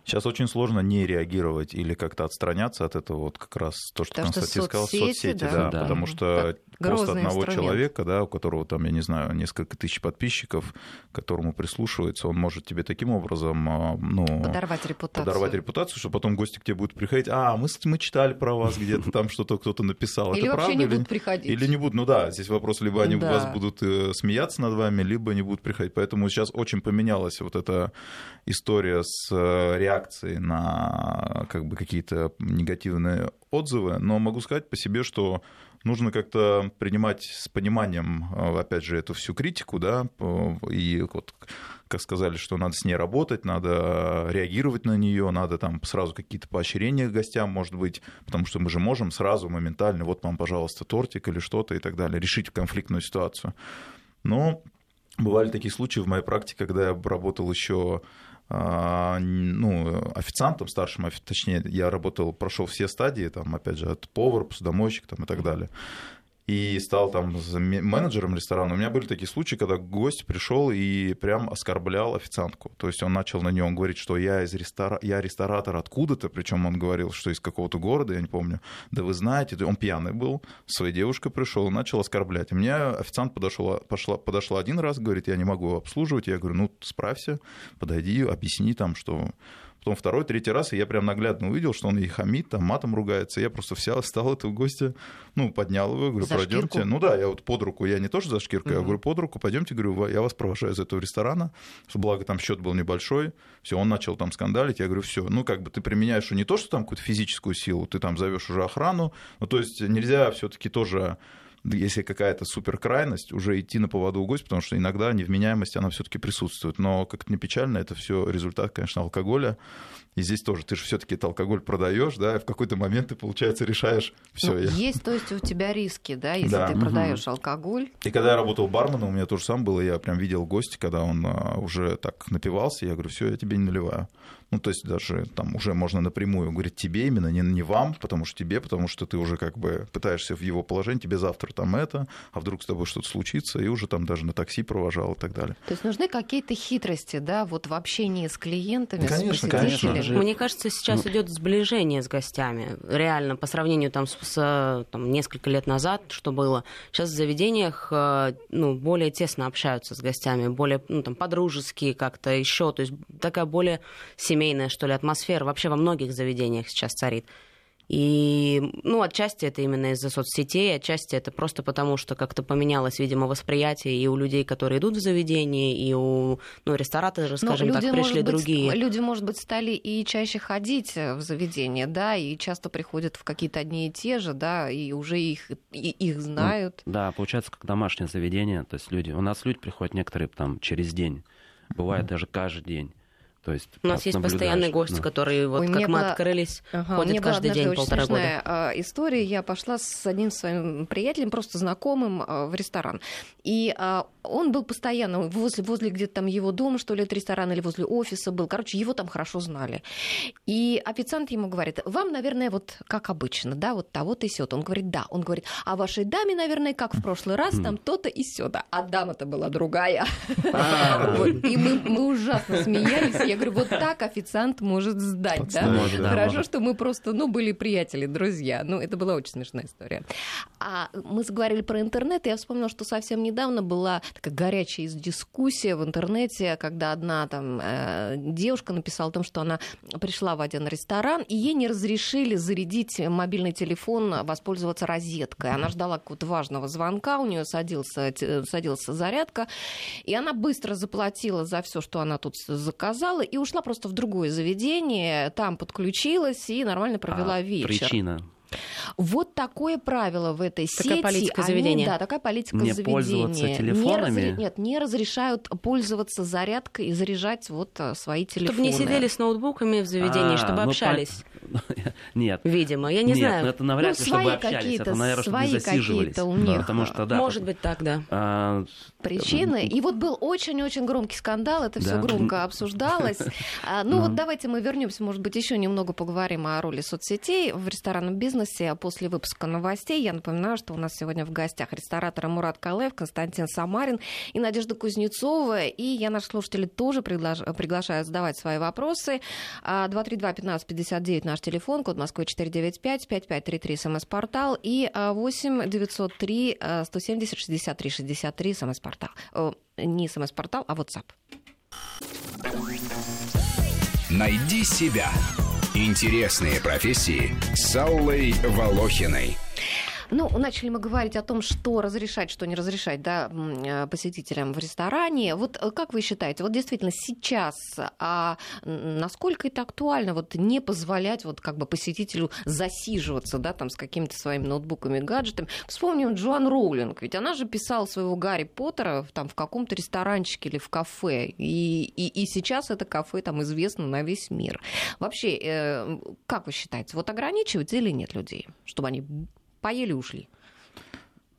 [SPEAKER 3] Сейчас очень сложно не реагировать или как-то отстраняться от этого, вот как раз то, что Потому Константин сказал, соцсети, да, да, да. потому что пост одного инструмент. человека, да, у которого там, я не знаю, несколько тысяч подписчиков, которому прислушивается, он может тебе таким образом, а, ну...
[SPEAKER 1] Подорвать репутацию.
[SPEAKER 3] Подорвать репутацию, что потом гости к тебе будут приходить, а, мы, мы читали про вас где-то, там что-то кто-то написал.
[SPEAKER 1] Или
[SPEAKER 3] Это
[SPEAKER 1] вообще
[SPEAKER 3] правда?
[SPEAKER 1] не будут приходить.
[SPEAKER 3] Или не будут, ну да, здесь вопрос, либо они да. вас будут э, смеяться над вами, либо не будут приходить. Поэтому сейчас очень поменялась вот эта история с с э, реакцией на как бы, какие-то негативные отзывы, но могу сказать по себе, что нужно как-то принимать с пониманием, э, опять же, эту всю критику, да, и вот как сказали, что надо с ней работать, надо реагировать на нее, надо там сразу какие-то поощрения гостям, может быть, потому что мы же можем сразу, моментально, вот вам, пожалуйста, тортик или что-то и так далее, решить конфликтную ситуацию. Но бывали такие случаи в моей практике, когда я работал еще ну, официантом старшим, точнее, я работал, прошел все стадии, там, опять же, от повара, посудомойщик там, и так далее и стал там менеджером ресторана. У меня были такие случаи, когда гость пришел и прям оскорблял официантку. То есть он начал на нем говорить, что я из рестора... я ресторатор откуда-то, причем он говорил, что из какого-то города, я не помню. Да вы знаете, он пьяный был, своей девушкой пришел и начал оскорблять. И мне официант подошел, пошла, подошла один раз, говорит, я не могу обслуживать. Я говорю, ну справься, подойди, объясни там, что Потом второй, третий раз, и я прям наглядно увидел, что он и хамит, там матом ругается. Я просто вся стал этого гостя, ну, поднял его, говорю, пройдемте. Ну да, я вот под руку, я не тоже за шкирку, угу. я говорю, под руку, пойдемте, говорю, я вас провожаю из этого ресторана. Благо там счет был небольшой. Все, он начал там скандалить. Я говорю, все, ну, как бы ты применяешь не то, что там какую-то физическую силу, ты там зовешь уже охрану. Ну, то есть нельзя все-таки тоже если какая-то суперкрайность, уже идти на поводу у гостя, потому что иногда невменяемость, она все-таки присутствует. Но, как-то не печально, это все результат, конечно, алкоголя. И здесь тоже ты же все-таки этот алкоголь продаешь, да, и в какой-то момент ты, получается, решаешь все. Ну,
[SPEAKER 1] я... Есть, то есть у тебя риски, да, если да. ты продаешь алкоголь.
[SPEAKER 3] И когда я работал барменом, у меня тоже сам было, я прям видел гостя, когда он а, уже так напивался, я говорю, все, я тебе не наливаю. Ну, то есть даже там уже можно напрямую говорить тебе именно, не, не вам, потому что тебе, потому что ты уже как бы пытаешься в его положении, тебе завтра там это, а вдруг с тобой что-то случится, и уже там даже на такси провожал и так далее.
[SPEAKER 1] То есть нужны какие-то хитрости, да, вот в общении с клиентами,
[SPEAKER 3] конечно, с посетителями?
[SPEAKER 2] Конечно. Мне кажется, сейчас идет сближение с гостями. Реально, по сравнению там, с там, несколько лет назад, что было, сейчас в заведениях э, ну, более тесно общаются с гостями, более ну, там, подружеские как-то еще, то есть такая более семейная, что ли, атмосфера вообще во многих заведениях сейчас царит. И, ну, отчасти это именно из-за соцсетей, отчасти это просто потому, что как-то поменялось, видимо, восприятие и у людей, которые идут в заведение, и у, ну, рестораторы, скажем люди, так, пришли
[SPEAKER 1] быть,
[SPEAKER 2] другие.
[SPEAKER 1] Люди, может быть, стали и чаще ходить в заведение, да, и часто приходят в какие-то одни и те же, да, и уже их, и, их знают.
[SPEAKER 4] Ну, да, получается, как домашнее заведение, то есть люди, у нас люди приходят некоторые там через день, бывает mm-hmm. даже каждый день. То есть,
[SPEAKER 2] у нас есть постоянный гость, ну. который, вот Ой, как мы была... открылись, ага, ходит каждый день полтора года.
[SPEAKER 1] А, история. Я пошла с одним своим приятелем, просто знакомым, а, в ресторан. И а, он был постоянно возле, возле где-то там его дома, что ли, это ресторан, или возле офиса был. Короче, его там хорошо знали. И официант ему говорит, вам, наверное, вот как обычно, да, вот того-то и сё Он говорит, да. Он говорит, а вашей даме, наверное, как в прошлый раз, там то-то и сё-то. А дама-то была другая. И мы ужасно смеялись. Я говорю, вот так официант может сдать, да? Может, да Хорошо, может. что мы просто, ну, были приятели, друзья. Ну, это была очень смешная история. А мы заговорили про интернет, и я вспомнила, что совсем недавно была такая горячая дискуссия в интернете, когда одна там э, девушка написала о том, что она пришла в один ресторан, и ей не разрешили зарядить мобильный телефон, воспользоваться розеткой. Она ждала какого-то важного звонка, у нее садился, садился зарядка, и она быстро заплатила за все, что она тут заказала, и ушла просто в другое заведение, там подключилась и нормально провела а вечер.
[SPEAKER 4] Причина
[SPEAKER 1] вот такое правило в этой
[SPEAKER 2] такая
[SPEAKER 1] сети.
[SPEAKER 2] политика они, заведения.
[SPEAKER 1] Да, такая политика
[SPEAKER 4] не
[SPEAKER 1] заведения.
[SPEAKER 4] пользоваться телефонами?
[SPEAKER 1] Не разре... Нет, не разрешают пользоваться зарядкой и заряжать вот э, свои телефоны.
[SPEAKER 2] Чтобы не сидели с ноутбуками в заведении, а, чтобы ну, общались.
[SPEAKER 4] Нет.
[SPEAKER 2] Видимо, я не
[SPEAKER 4] Нет,
[SPEAKER 2] знаю.
[SPEAKER 4] Ну, это навряд ли, ну, чтобы общались. Это, наверное, чтобы не засиживались.
[SPEAKER 1] у них.
[SPEAKER 4] Потому что, да,
[SPEAKER 2] Может быть так, да. А,
[SPEAKER 1] Причины. И вот был очень-очень громкий скандал, это все громко обсуждалось. А, ну вот давайте мы вернемся, может быть, еще немного поговорим о роли соцсетей в ресторанном бизнесе после выпуска новостей. Я напоминаю, что у нас сегодня в гостях рестораторы Мурат Калев, Константин Самарин и Надежда Кузнецова. И я наших слушателей тоже приглашаю задавать свои вопросы. 232-1559 а, наш телефон, код Москвы 495, 5533 смс-портал и 8 903 170 63 63 смс-портал. Не смс-портал, а WhatsApp.
[SPEAKER 5] Найди себя. Интересные профессии с Аллой Волохиной.
[SPEAKER 1] Ну, начали мы говорить о том, что разрешать, что не разрешать да, э, посетителям в ресторане. Вот э, как вы считаете, вот действительно сейчас, а насколько это актуально, вот не позволять вот как бы посетителю засиживаться, да, там с какими-то своими ноутбуками, гаджетами? Вспомним Джоан Роулинг, ведь она же писала своего Гарри Поттера там в каком-то ресторанчике или в кафе, и, и, и сейчас это кафе там известно на весь мир. Вообще, э, как вы считаете, вот ограничивать или нет людей, чтобы они поели ушли?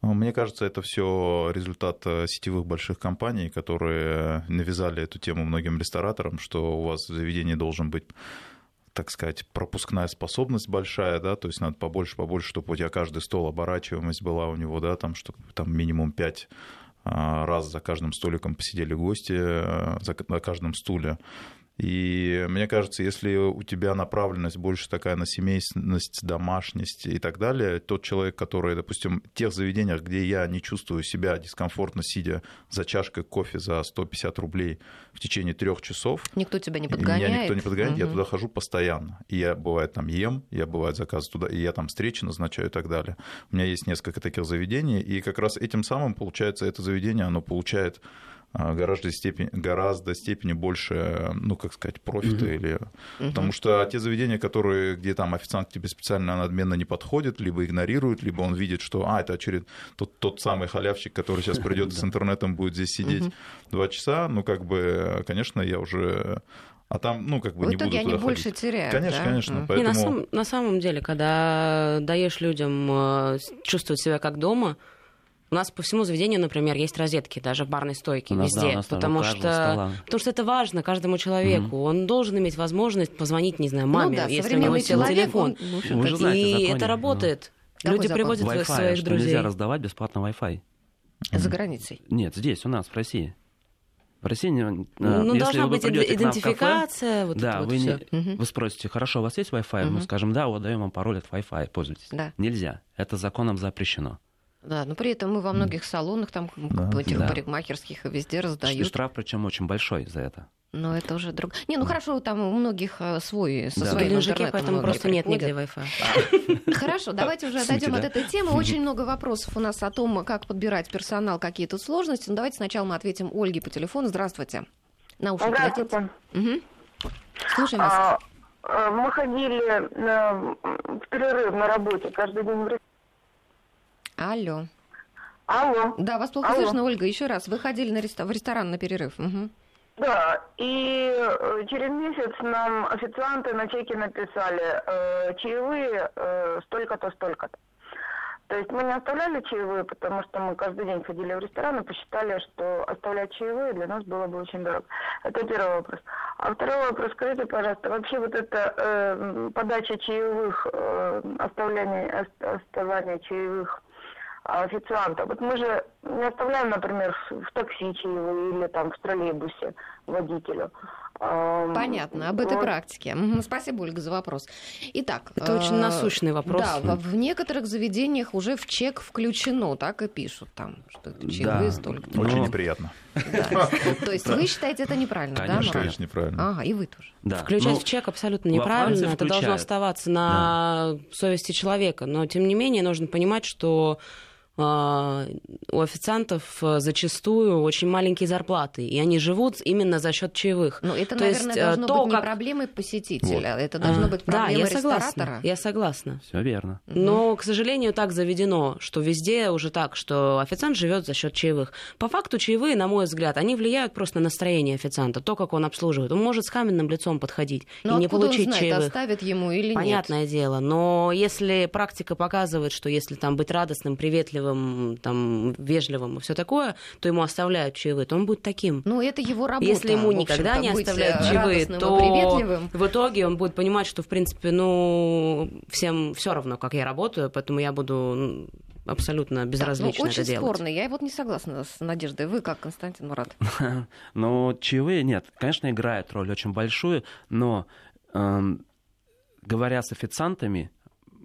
[SPEAKER 3] Ну, мне кажется, это все результат э, сетевых больших компаний, которые навязали эту тему многим рестораторам, что у вас в заведении должен быть так сказать, пропускная способность большая, да, то есть надо побольше, побольше, чтобы у тебя каждый стол, оборачиваемость была у него, да, там, чтобы там минимум пять а, раз за каждым столиком посидели гости, э, за, на каждом стуле. И мне кажется, если у тебя направленность больше такая на семейность, домашность и так далее, тот человек, который, допустим, в тех заведениях, где я не чувствую себя дискомфортно, сидя за чашкой кофе за 150 рублей в течение трех часов.
[SPEAKER 1] Никто тебя не подгоняет.
[SPEAKER 3] Меня никто не подгоняет, угу. я туда хожу постоянно. И я, бывает, там ем, я, бывает, заказываю туда, и я там встречи назначаю и так далее. У меня есть несколько таких заведений, и как раз этим самым, получается, это заведение, оно получает гораздо степени, гораздо степени больше, ну, как сказать, профита. Mm-hmm. Или... Mm-hmm. Потому что те заведения, которые, где там официант к тебе специально надменно не подходит, либо игнорирует, либо он видит, что, а, это очеред... тот, тот самый халявщик, который сейчас придет с интернетом, будет здесь сидеть два часа, ну, как бы, конечно, я уже а там, ну, как бы
[SPEAKER 1] в
[SPEAKER 3] не
[SPEAKER 1] итоге
[SPEAKER 3] буду
[SPEAKER 1] они
[SPEAKER 3] туда
[SPEAKER 1] больше
[SPEAKER 3] ходить.
[SPEAKER 1] теряют.
[SPEAKER 3] Конечно,
[SPEAKER 1] да?
[SPEAKER 3] конечно.
[SPEAKER 1] Mm.
[SPEAKER 3] Поэтому...
[SPEAKER 2] Не, на, сам, на самом деле, когда даешь людям э, чувствовать себя как дома, у нас по всему заведению, например, есть розетки, даже в барной стойке,
[SPEAKER 4] у нас,
[SPEAKER 2] везде.
[SPEAKER 4] Да, у нас
[SPEAKER 2] потому, что,
[SPEAKER 4] стола.
[SPEAKER 2] потому что это важно каждому человеку. Mm-hmm. Он должен иметь возможность позвонить, не знаю, маме,
[SPEAKER 1] ну, да,
[SPEAKER 2] если у него сел телефон.
[SPEAKER 1] Он,
[SPEAKER 4] Вы же знаете,
[SPEAKER 2] и
[SPEAKER 4] законе.
[SPEAKER 2] это работает.
[SPEAKER 1] Да.
[SPEAKER 2] Люди
[SPEAKER 1] Какой
[SPEAKER 2] приводят своих
[SPEAKER 4] что
[SPEAKER 2] друзей.
[SPEAKER 4] нельзя раздавать бесплатно Wi-Fi.
[SPEAKER 1] За границей.
[SPEAKER 4] Нет, здесь, у нас, в России. В России,
[SPEAKER 2] Ну,
[SPEAKER 4] если
[SPEAKER 2] должна
[SPEAKER 4] вы
[SPEAKER 2] быть
[SPEAKER 4] в кафе,
[SPEAKER 2] идентификация. Вот
[SPEAKER 4] да,
[SPEAKER 2] это вот
[SPEAKER 4] вы,
[SPEAKER 2] всё.
[SPEAKER 4] не,
[SPEAKER 1] Мгм.
[SPEAKER 4] вы спросите, хорошо, у вас есть Wi-Fi? Мы
[SPEAKER 1] Мгм.
[SPEAKER 4] скажем, да, вот даем вам пароль от Wi-Fi, пользуйтесь.
[SPEAKER 1] Да.
[SPEAKER 4] Нельзя. Это законом запрещено.
[SPEAKER 1] Да, но при этом мы во многих салонах, там,
[SPEAKER 3] Да,
[SPEAKER 1] этих
[SPEAKER 4] да.
[SPEAKER 1] парикмахерских и везде
[SPEAKER 4] И
[SPEAKER 1] раздают.
[SPEAKER 4] штраф, причем очень большой за это.
[SPEAKER 1] Но это уже друг. Не, ну хорошо, там у многих э, свой со
[SPEAKER 4] Да.
[SPEAKER 1] Своим интернетом
[SPEAKER 2] поэтому просто нет нигде. Wi-Fi.
[SPEAKER 1] Хорошо, давайте уже отойдем от этой темы. Очень много вопросов у нас о том, как подбирать персонал, какие тут сложности. Но давайте сначала мы ответим Ольге по телефону. Здравствуйте. Наушники.
[SPEAKER 6] Здравствуйте.
[SPEAKER 1] Слушаем вас.
[SPEAKER 6] А, а, Мы ходили на- в перерыв на работе каждый день в ресторан.
[SPEAKER 1] Алло.
[SPEAKER 6] Алло.
[SPEAKER 1] Да, вас плохо
[SPEAKER 6] Алло.
[SPEAKER 1] слышно, Ольга. Еще раз. Вы ходили на реста- в ресторан на перерыв. Мгм.
[SPEAKER 6] Да, и э, через месяц нам официанты на чеке написали э, чаевые э, столько-то, столько-то. То есть мы не оставляли чаевые, потому что мы каждый день ходили в ресторан и посчитали, что оставлять чаевые для нас было бы очень дорого. Это первый вопрос. А второй вопрос, скажите, пожалуйста, вообще вот эта э, подача чаевых, э, оставляние, ост- оставание чаевых официанта. Вот мы же не оставляем, например, в, такси чаевые или там в троллейбусе водителю. Эм,
[SPEAKER 1] Понятно, об этой
[SPEAKER 6] вот.
[SPEAKER 1] практике. Спасибо, Ольга, за вопрос. Итак.
[SPEAKER 2] Это очень
[SPEAKER 1] э,
[SPEAKER 2] насущный вопрос.
[SPEAKER 1] Да, в некоторых заведениях уже в чек включено, так и пишут там, что чаевые
[SPEAKER 4] Да.
[SPEAKER 1] столько.
[SPEAKER 3] Очень
[SPEAKER 4] Но-
[SPEAKER 3] неприятно.
[SPEAKER 1] Да. То есть вы считаете это неправильно, да,
[SPEAKER 4] Конечно,
[SPEAKER 3] неправильно.
[SPEAKER 1] Ага, и вы тоже.
[SPEAKER 4] Да.
[SPEAKER 2] Включать
[SPEAKER 4] Ну,
[SPEAKER 2] в чек абсолютно неправильно. Это должно оставаться на совести человека. Но, тем не менее, нужно понимать, что а, у официантов а, зачастую очень маленькие зарплаты, и они живут именно за счет чаевых.
[SPEAKER 1] Но это,
[SPEAKER 2] То
[SPEAKER 1] наверное,
[SPEAKER 2] есть, э,
[SPEAKER 1] должно
[SPEAKER 2] то,
[SPEAKER 1] быть не
[SPEAKER 2] как-
[SPEAKER 1] проблемой посетителя, это должно
[SPEAKER 2] А,
[SPEAKER 1] быть
[SPEAKER 2] да,
[SPEAKER 1] проблемой
[SPEAKER 2] я согласна.
[SPEAKER 1] ресторатора.
[SPEAKER 2] Я согласна.
[SPEAKER 4] Все верно.
[SPEAKER 2] Но, к сожалению, так заведено, что везде уже так, что официант живет за счет чаевых. По факту чаевые, на мой взгляд, они влияют просто на настроение официанта, то, как он обслуживает. Он может с каменным лицом подходить
[SPEAKER 1] Но
[SPEAKER 2] и не получить
[SPEAKER 1] он знает,
[SPEAKER 2] чаевых.
[SPEAKER 1] оставит ему или нет?
[SPEAKER 2] Понятное дело, но если практика показывает, что если там быть радостным, приветливым, там, вежливым и все такое, то ему оставляют чаевые, то он будет таким.
[SPEAKER 1] Ну, это его работа.
[SPEAKER 2] Если ему никогда не оставляют
[SPEAKER 1] э,
[SPEAKER 2] чаевые, то
[SPEAKER 1] приветливым.
[SPEAKER 2] в итоге он будет понимать, что, в принципе, ну, всем все равно, как я работаю, поэтому я буду ну, абсолютно
[SPEAKER 1] Так, ну,
[SPEAKER 2] безразлично
[SPEAKER 1] очень
[SPEAKER 2] это делать.
[SPEAKER 1] спорно. Я вот не согласна с Надеждой. Вы как, Константин Мурат?
[SPEAKER 4] Но чаевые нет, конечно, играют роль очень большую, но эм, говоря с официантами,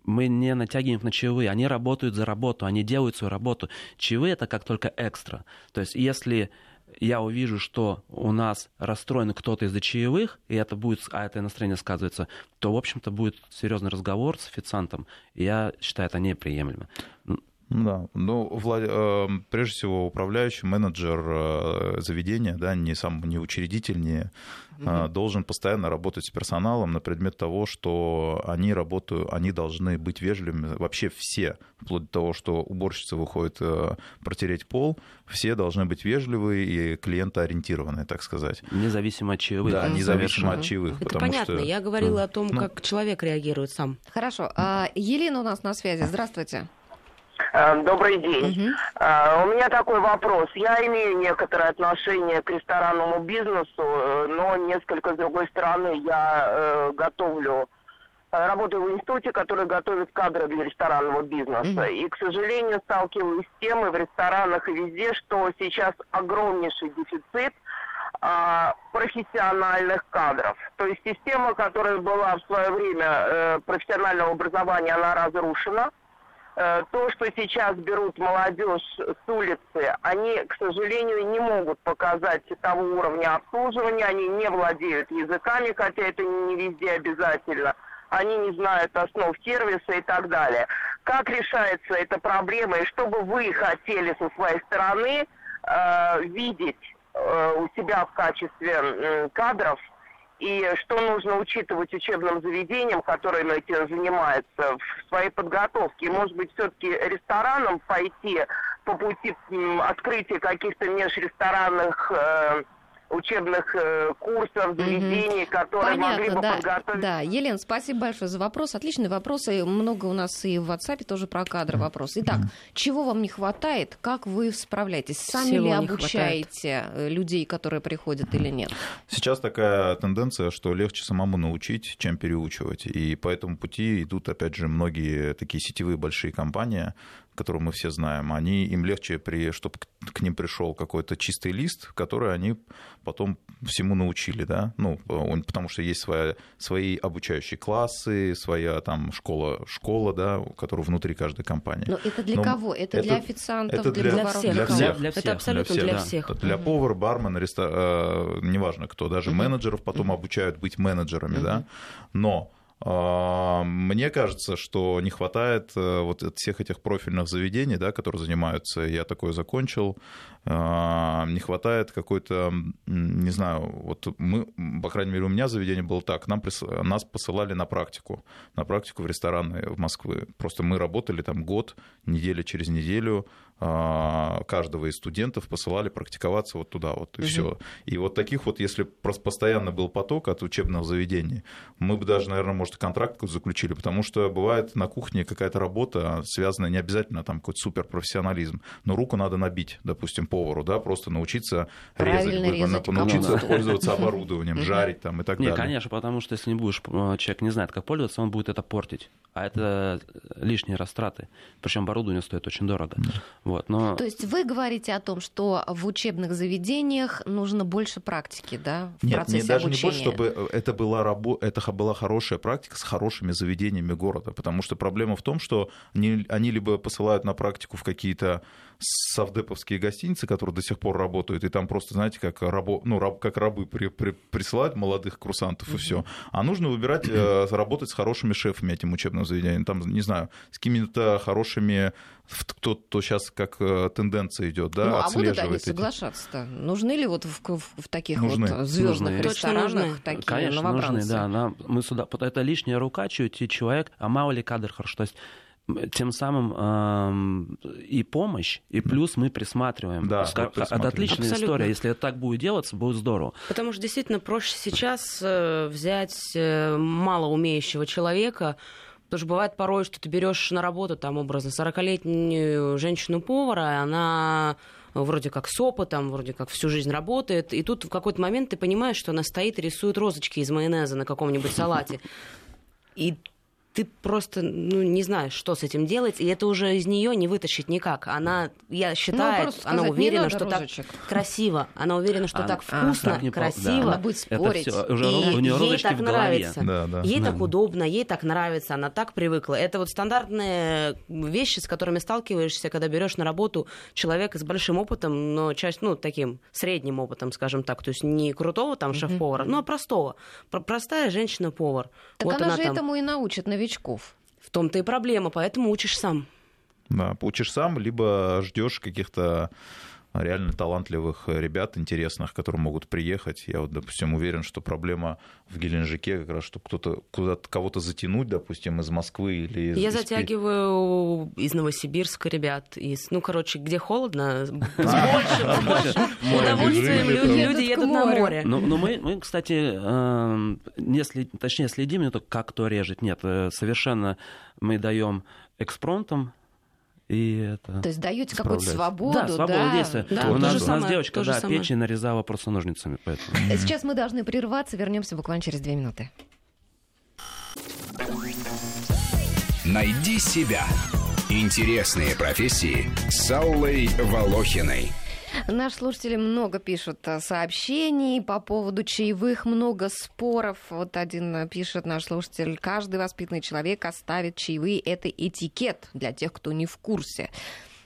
[SPEAKER 4] мы не натягиваем на чаевые. Они работают за работу, они делают свою работу. Чаевые это как только экстра. То есть если я увижу, что у нас расстроен кто-то из-за чаевых, и это будет, а это настроение сказывается, то, в общем-то, будет серьезный разговор с официантом. Я считаю это неприемлемо.
[SPEAKER 3] Да, ну, Влад... Э, прежде всего, управляющий менеджер э, заведения, да, не сам, не учредитель, не угу. должен постоянно работать с персоналом на предмет того, что они работают, они должны быть вежливыми, вообще все, вплоть до того, что уборщица выходит протереть пол, все должны быть вежливые и клиентоориентированные, так сказать.
[SPEAKER 4] Независимо от чаевых.
[SPEAKER 3] Да, независимо от чаевых.
[SPEAKER 2] Это понятно, что... я говорила о том, ну... как человек реагирует сам.
[SPEAKER 1] Хорошо, а Елена у нас на связи, здравствуйте.
[SPEAKER 6] Э, добрый день. Угу. У меня такой вопрос. Я имею некоторое отношение к ресторанному бизнесу, э, но несколько с другой стороны я готовлю работаю в институте, который готовит кадры для ресторанного бизнеса. Mm-hmm. И, к сожалению, сталкиваюсь с тем и в ресторанах, и везде, что сейчас огромнейший дефицит а, профессиональных кадров. То есть система, которая была в свое время э, профессионального образования, она разрушена. Э, то, что сейчас берут молодежь с улицы, они, к сожалению, не могут показать того уровня обслуживания, они не владеют языками, хотя это не везде обязательно, они не знают основ сервиса и так далее. Как решается эта проблема и что бы вы хотели со своей стороны э, видеть э, у себя в качестве э, кадров и что нужно учитывать учебным заведениям, которые этим занимаются в своей подготовке. Может быть, все-таки ресторанам пойти по пути открытия каких-то межресторанных э, учебных э, курсов, заведений, угу. которые
[SPEAKER 1] Понятно,
[SPEAKER 6] могли бы
[SPEAKER 1] да,
[SPEAKER 6] подготовить.
[SPEAKER 1] Да, Елена, спасибо большое за вопрос. Отличный вопрос. И много у нас и в WhatsApp тоже про кадры вопрос. Итак, чего вам не хватает? Как вы справляетесь? Сами Всего ли обучаете э, людей, которые приходят или нет?
[SPEAKER 3] Сейчас такая тенденция, что легче самому научить, чем переучивать. И по этому пути идут, опять же, многие такие сетевые большие компании, которую мы все знаем, они, им легче, при, чтобы к ним пришел какой-то чистый лист, который они потом всему научили, да, ну, потому что есть своя, свои обучающие классы, своя там школа, школа, да, которая внутри каждой компании.
[SPEAKER 1] Но это для Но кого? Это, это для официантов,
[SPEAKER 3] это
[SPEAKER 1] для,
[SPEAKER 3] для,
[SPEAKER 1] всех,
[SPEAKER 3] для всех. Для
[SPEAKER 2] всех. Это абсолютно для всех. Для, всех.
[SPEAKER 3] Да. для повара, бармена, рестор... э, неважно кто, даже mm-hmm. менеджеров потом mm-hmm. обучают быть менеджерами, mm-hmm. да, но мне кажется, что не хватает э, вот всех этих профильных заведений, да, которые занимаются, я такое закончил, а, не хватает какой-то, не знаю, вот мы, по крайней мере, у меня заведение было так, нам, нас посылали на практику, на практику в рестораны в Москве. Просто мы работали там год, неделя через неделю, а, каждого из студентов посылали практиковаться вот туда вот и угу. все. И вот таких вот, если просто постоянно был поток от учебных заведений, мы бы даже, наверное, может, контракт заключили, потому что бывает на кухне какая-то работа, связанная не обязательно там какой-то суперпрофессионализм, но руку надо набить, допустим, повару, да, просто научиться
[SPEAKER 1] Правильно
[SPEAKER 3] резать,
[SPEAKER 1] резать
[SPEAKER 3] научиться пользоваться оборудованием, жарить там и так далее.
[SPEAKER 4] Не, конечно, потому что если не будешь, э, человек не знает, как пользоваться, он будет это портить, а это лишние растраты, причем оборудование стоит очень дорого. Вот, но...
[SPEAKER 1] То есть вы говорите о том, что в учебных заведениях нужно больше практики, да, в
[SPEAKER 3] Нет,
[SPEAKER 1] процессе
[SPEAKER 3] не, даже
[SPEAKER 1] обучения?
[SPEAKER 3] не больше, чтобы это была, рабо... это была хорошая практика с хорошими заведениями города, потому что проблема в том, что они, они либо посылают на практику в какие-то совдеповские гостиницы, которые до сих пор работают, и там просто, знаете, как, рабо, ну, раб, как рабы при, при, присылают молодых курсантов и все. А нужно выбирать, э, работать с хорошими шефами этим учебным заведением, там, не знаю, с какими-то хорошими кто то сейчас как э, тенденция идет, да,
[SPEAKER 1] ну, а
[SPEAKER 3] будут
[SPEAKER 1] они соглашаться-то? Нужны ли вот в, в, в таких
[SPEAKER 3] нужны.
[SPEAKER 1] вот звездных
[SPEAKER 4] нужны.
[SPEAKER 1] ресторанах
[SPEAKER 2] нужны.
[SPEAKER 1] такие
[SPEAKER 4] Конечно,
[SPEAKER 1] новобранцы?
[SPEAKER 4] нужны, да. Нам, мы сюда, это лишняя рука, чуть и человек, а мало ли кадр хорошо. То есть тем самым э, и помощь, и плюс мы присматриваем.
[SPEAKER 3] Да,
[SPEAKER 4] вот это отличная
[SPEAKER 2] Абсолютно.
[SPEAKER 4] история. Если это так будет делаться, будет здорово.
[SPEAKER 2] Потому что действительно проще сейчас э, взять э, малоумеющего человека, Потому что бывает порой, что ты берешь на работу, там, образно, 40-летнюю женщину-повара, и она вроде как с опытом, вроде как всю жизнь работает, и тут в какой-то момент ты понимаешь, что она стоит и рисует розочки из майонеза на каком-нибудь салате. И ты просто ну, не знаешь, что с этим делать, и это уже из нее не вытащить никак. Она, я считаю, ну, она уверена, что розочек. так красиво, она уверена, что а, так вкусно, так красиво. Да.
[SPEAKER 1] Она будет спорить.
[SPEAKER 4] Это все, уже и у нее ей так
[SPEAKER 2] нравится.
[SPEAKER 3] Да, да.
[SPEAKER 2] Ей да. так удобно, ей так нравится, она так привыкла. Это вот стандартные вещи, с которыми сталкиваешься, когда берешь на работу человека с большим опытом, но часть, ну, таким средним опытом, скажем так, то есть не крутого там шеф-повара, mm-hmm. но простого. Простая женщина-повар.
[SPEAKER 1] Так вот она, она же там... этому и научит, новичков.
[SPEAKER 2] В том-то и проблема, поэтому учишь сам.
[SPEAKER 3] Да, учишь сам, либо ждешь каких-то реально талантливых ребят, интересных, которые могут приехать. Я вот, допустим, уверен, что проблема в Геленджике как раз, что кто-то куда-то кого-то затянуть, допустим, из Москвы или из...
[SPEAKER 2] Я затягиваю из Новосибирска ребят, из, ну, короче, где холодно, с большим удовольствием люди едут на море.
[SPEAKER 4] Ну, ну мы, кстати, эм, точнее, следим не только, как кто режет, нет, э, совершенно мы даем экспромтом и это
[SPEAKER 1] То есть даете какую-то свободу,
[SPEAKER 4] да? свободу да.
[SPEAKER 2] действия.
[SPEAKER 4] Да, у, нас, у нас девочка, да, самое. печень нарезала просто ножницами. Поэтому.
[SPEAKER 1] Сейчас мы должны прерваться, вернемся буквально через две минуты.
[SPEAKER 5] Найди себя. Интересные профессии с Аллой Волохиной.
[SPEAKER 1] Наши слушатели много пишут э, сообщений по поводу чаевых, много споров. Вот один пишет наш слушатель, каждый воспитанный человек оставит чаевые. Это этикет для тех, кто не в курсе.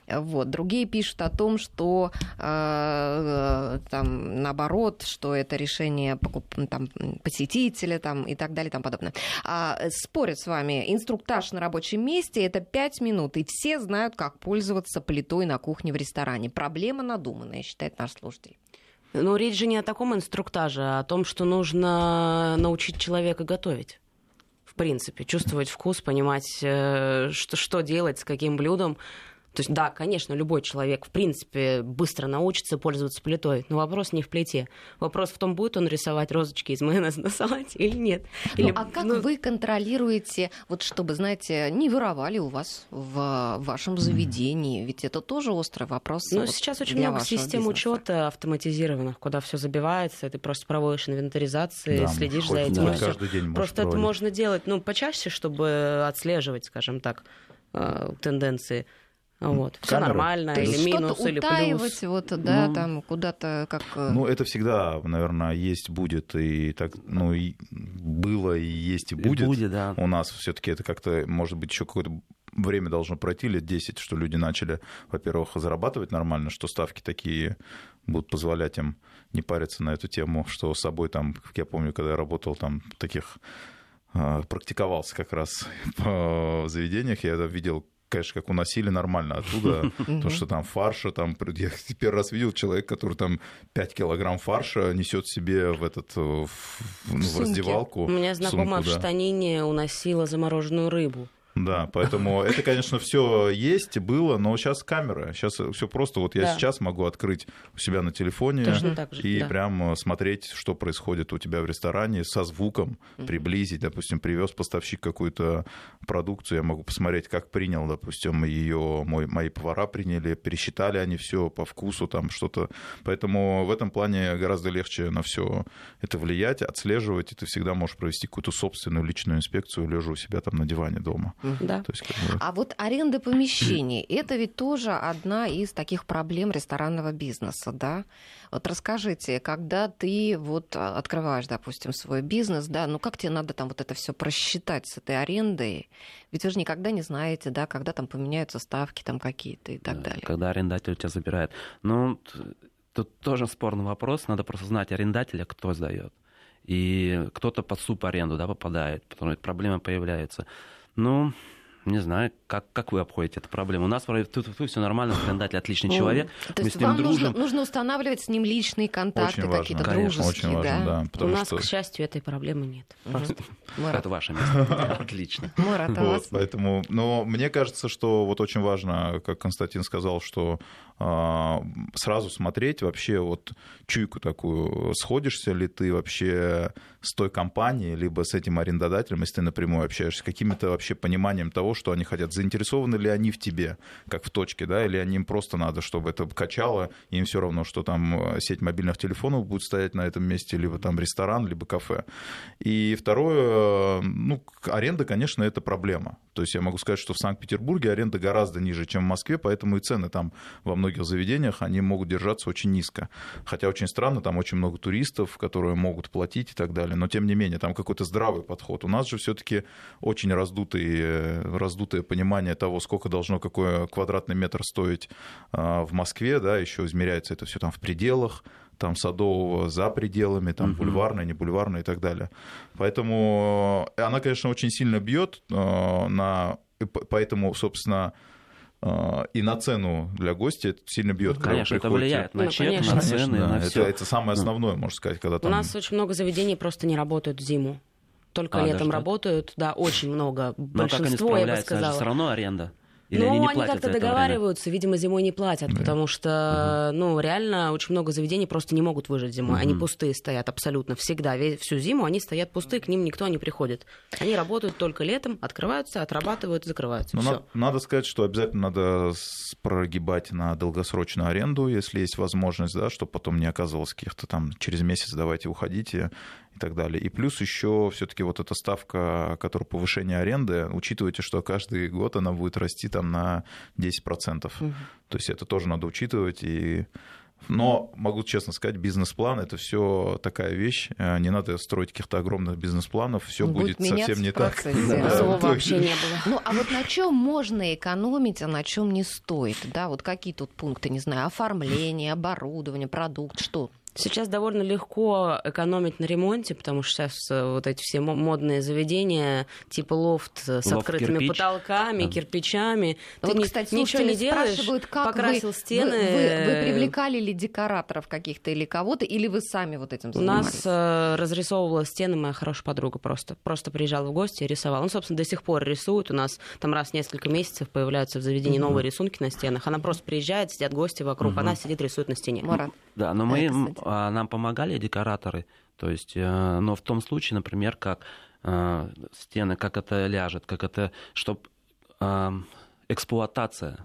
[SPEAKER 1] Вот. Другие пишут о том, что э, там, наоборот, что это решение покуп... там, посетителя там, и так далее и тому подобное. А, спорят с вами. Инструктаж на рабочем месте – это 5 минут, и все знают, как пользоваться плитой на кухне в ресторане. Проблема надуманная, считает наш слушатель.
[SPEAKER 2] Но речь же не о таком инструктаже, а о том, что нужно научить человека готовить в принципе, чувствовать вкус, понимать, э, что, что делать, с каким блюдом. То есть, да, конечно, любой человек, в принципе, быстро научится пользоваться плитой, но вопрос не в плите. Вопрос в том, будет он рисовать розочки из майонеза на салате или нет.
[SPEAKER 1] Ну, или, а как ну... вы контролируете, вот чтобы, знаете, не воровали у вас в вашем заведении? Ведь это тоже острый вопрос.
[SPEAKER 2] Ну,
[SPEAKER 1] вот
[SPEAKER 2] сейчас очень много систем учета автоматизированных, куда все забивается, ты просто проводишь инвентаризации, да, следишь за этим.
[SPEAKER 3] Да, каждый день
[SPEAKER 2] просто проводить. это можно делать, ну, почаще, чтобы отслеживать, скажем так, э, тенденции. Вот. Все нормально, или минус, или плюс.
[SPEAKER 1] вот, да, ну, там куда-то как...
[SPEAKER 3] Э, ну, это всегда, наверное, есть, будет, и так, ну, и было, и есть, и будет. И
[SPEAKER 4] будет, да.
[SPEAKER 3] У нас все таки это как-то, может быть, еще какое-то время должно пройти, лет 10, что люди начали, во-первых, зарабатывать нормально, что ставки такие будут позволять им не париться на эту тему, что с собой там, как я помню, когда я работал там в таких а, практиковался как раз в заведениях, я видел конечно, как уносили нормально оттуда, то, что там фарша, там, я первый раз видел человека, который там 5 килограмм фарша несет себе в этот, э, в, ну, в раздевалку.
[SPEAKER 2] У меня знакомая сумку, в штанине уносила замороженную рыбу.
[SPEAKER 3] Да, поэтому это, конечно, все есть, было, но сейчас камера. Сейчас все просто. Вот я да. сейчас могу открыть у себя на телефоне и да. прям смотреть, что происходит у тебя в ресторане со звуком, приблизить. Допустим, привез поставщик какую-то продукцию, я могу посмотреть, как принял, допустим, ее мой, мои повара приняли, пересчитали они все по вкусу, там что-то. Поэтому в этом плане гораздо легче на все это влиять, отслеживать, и ты всегда можешь провести какую-то собственную личную инспекцию, лежа у себя там на диване дома.
[SPEAKER 1] Да. То есть, как бы... А вот аренда помещений, это ведь тоже одна из таких проблем ресторанного бизнеса, да? Вот расскажите, когда ты вот а, открываешь, допустим, свой бизнес, да, ну как тебе надо там вот это все просчитать с этой арендой? Ведь вы же никогда не знаете, да, когда там поменяются ставки там какие-то и так далее.
[SPEAKER 4] Когда арендатель тебя забирает. Ну, тут тоже спорный вопрос, надо просто знать арендателя, кто сдает. И кто-то под субаренду да, попадает, потому что проблема появляется. Ну, не знаю, как, как вы обходите эту проблему. У нас тут, тут все нормально, арендатель отличный человек.
[SPEAKER 1] То есть вам нужно, нужно устанавливать с ним личные контакты какие-то дружеские,
[SPEAKER 3] очень важно, да?
[SPEAKER 2] да У нас, что... к счастью, этой проблемы нет.
[SPEAKER 4] Это ваше место. Отлично.
[SPEAKER 3] Вот, поэтому, но мне кажется, что вот очень важно, как Константин сказал, что а, сразу смотреть вообще вот чуйку такую, сходишься ли ты вообще с той компанией, либо с этим арендодателем, если ты напрямую общаешься, каким-то вообще пониманием того, что они хотят за заинтересованы ли они в тебе, как в точке, да, или они им просто надо, чтобы это качало, и им все равно, что там э, сеть мобильных телефонов будет стоять на этом месте, либо там ресторан, либо кафе. И второе, ну, аренда, конечно, это проблема. То есть я могу сказать, что в Санкт-Петербурге аренда гораздо ниже, чем в Москве, поэтому и цены там во многих заведениях, они могут держаться очень низко. Хотя очень странно, там очень много туристов, которые могут платить и так далее, но тем не менее, там какой-то здравый подход. У нас же все-таки очень раздутые, раздутое понимание того, сколько должно какой квадратный метр стоить а, в Москве, да, еще измеряется это все там в пределах, там Садового за пределами, там угу. бульварная, не бульварная и так далее. Поэтому э, она, конечно, очень сильно бьет э, на... Поэтому, собственно, э, и на цену для гостя это сильно бьет.
[SPEAKER 4] Ну, конечно, это влияет на ну, чек, конечно. на цены,
[SPEAKER 3] да,
[SPEAKER 4] на
[SPEAKER 3] это,
[SPEAKER 4] все.
[SPEAKER 3] Это самое основное, можно сказать, когда там...
[SPEAKER 2] У нас очень много заведений просто не работают в зиму. Только а, летом работают, да, очень много. Большинство,
[SPEAKER 4] Но как они
[SPEAKER 2] я бы сказала.
[SPEAKER 4] все равно аренда. Или
[SPEAKER 2] ну,
[SPEAKER 4] они,
[SPEAKER 2] они как-то договариваются, время? видимо, зимой не платят, да. потому что, угу. ну, реально очень много заведений просто не могут выжить зимой. Угу. Они пустые стоят абсолютно всегда. Всю зиму они стоят пустые, к ним никто не приходит. Они работают только летом, открываются, отрабатывают, закрываются.
[SPEAKER 3] Ну, надо, надо сказать, что обязательно надо прогибать на долгосрочную аренду, если есть возможность, да, чтобы потом не оказывалось каких-то там через месяц давайте уходите и так далее. И плюс еще все-таки вот эта ставка, которая повышение аренды, учитывайте, что каждый год она будет расти там на 10%. Угу. То есть это тоже надо учитывать. И... Но могу честно сказать, бизнес-план это все такая вещь. Э, не надо строить каких-то огромных бизнес-планов, все будет, будет совсем не так.
[SPEAKER 2] Вообще не было.
[SPEAKER 1] Ну, а вот на чем можно экономить, а на чем не стоит? Да, вот какие тут пункты, не знаю, оформление, оборудование, продукт, что?
[SPEAKER 2] Сейчас довольно легко экономить на ремонте, потому что сейчас э, вот эти все модные заведения, типа лофт с лофт открытыми кирпич. потолками, да. кирпичами.
[SPEAKER 1] Ты вот, кстати, ничего не делаешь, как покрасил вы, стены. Вы, вы, вы привлекали ли декораторов каких-то или кого-то, или вы сами вот этим занимались?
[SPEAKER 2] У нас э, разрисовывала стены моя хорошая подруга просто. Просто приезжала в гости и рисовала. Он, собственно, до сих пор рисует. У нас там раз в несколько месяцев появляются в заведении угу. новые рисунки на стенах. Она просто приезжает, сидят гости вокруг, угу. она сидит, рисует на стене.
[SPEAKER 1] Марат.
[SPEAKER 4] Да, но мы, а, нам помогали декораторы, то есть, э, но в том случае, например, как э, стены, как это ляжет, как это, чтобы э, эксплуатация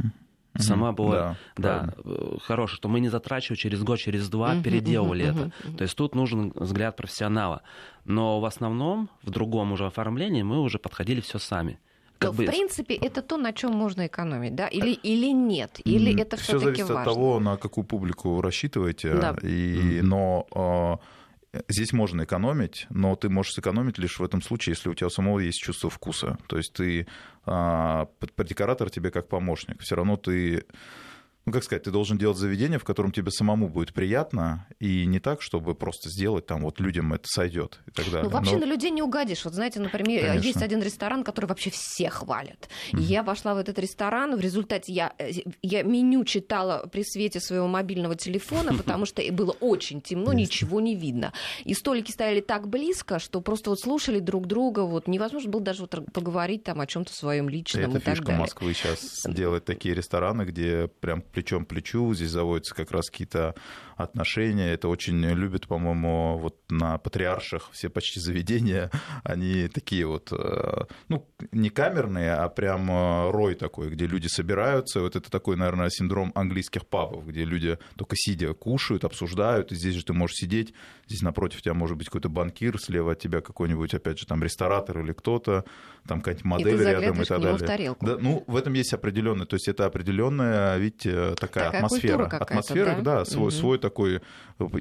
[SPEAKER 4] сама была, да, да хорошая, что мы не затрачивали через год, через два, mm-hmm, переделывали mm-hmm, это. Mm-hmm. То есть тут нужен взгляд профессионала. Но в основном в другом уже оформлении мы уже подходили все сами
[SPEAKER 1] как бы... в принципе, это то, на чем можно экономить, да? Или, или нет? Или mm, это все
[SPEAKER 3] зависит
[SPEAKER 1] важно?
[SPEAKER 3] от того, на какую публику рассчитываете. Да. И, mm-hmm. Но э, здесь можно экономить, но ты можешь сэкономить лишь в этом случае, если у тебя самого есть чувство вкуса. То есть ты э, декоратор тебе как помощник. Все равно ты ну, как сказать, ты должен делать заведение, в котором тебе самому будет приятно, и не так, чтобы просто сделать там, вот людям это сойдет и так далее.
[SPEAKER 1] Ну, вообще Но... на людей не угадишь. Вот знаете, например, Конечно. есть один ресторан, который вообще все хвалят. Mm-hmm. Я вошла в этот ресторан, в результате я, э, я меню читала при свете своего мобильного телефона, потому что было очень темно, ничего не видно. И столики стояли так близко, что просто вот слушали друг друга, вот невозможно было даже вот поговорить там о чем-то своем личном
[SPEAKER 3] это
[SPEAKER 1] и так
[SPEAKER 3] фишка
[SPEAKER 1] далее.
[SPEAKER 3] Москвы сейчас делать такие рестораны, где прям плечом к плечу, здесь заводятся как раз какие-то отношения. Это очень любят, по-моему, вот на патриарших все почти заведения. Они такие вот, э, ну, не камерные, а прям э, рой такой, где люди собираются. Вот это такой, наверное, синдром английских пабов, где люди только сидя кушают, обсуждают, и здесь же ты можешь сидеть, здесь напротив тебя может быть какой-то банкир, слева от тебя какой-нибудь, опять же, там ресторатор или кто-то, там какая-нибудь модель
[SPEAKER 1] и
[SPEAKER 3] рядом
[SPEAKER 1] и так далее.
[SPEAKER 3] Да, ну, в этом есть определенный, то есть это определенная, видите, такая, такая атмосфера. Атмосфера, да, да свой, угу. свой такой.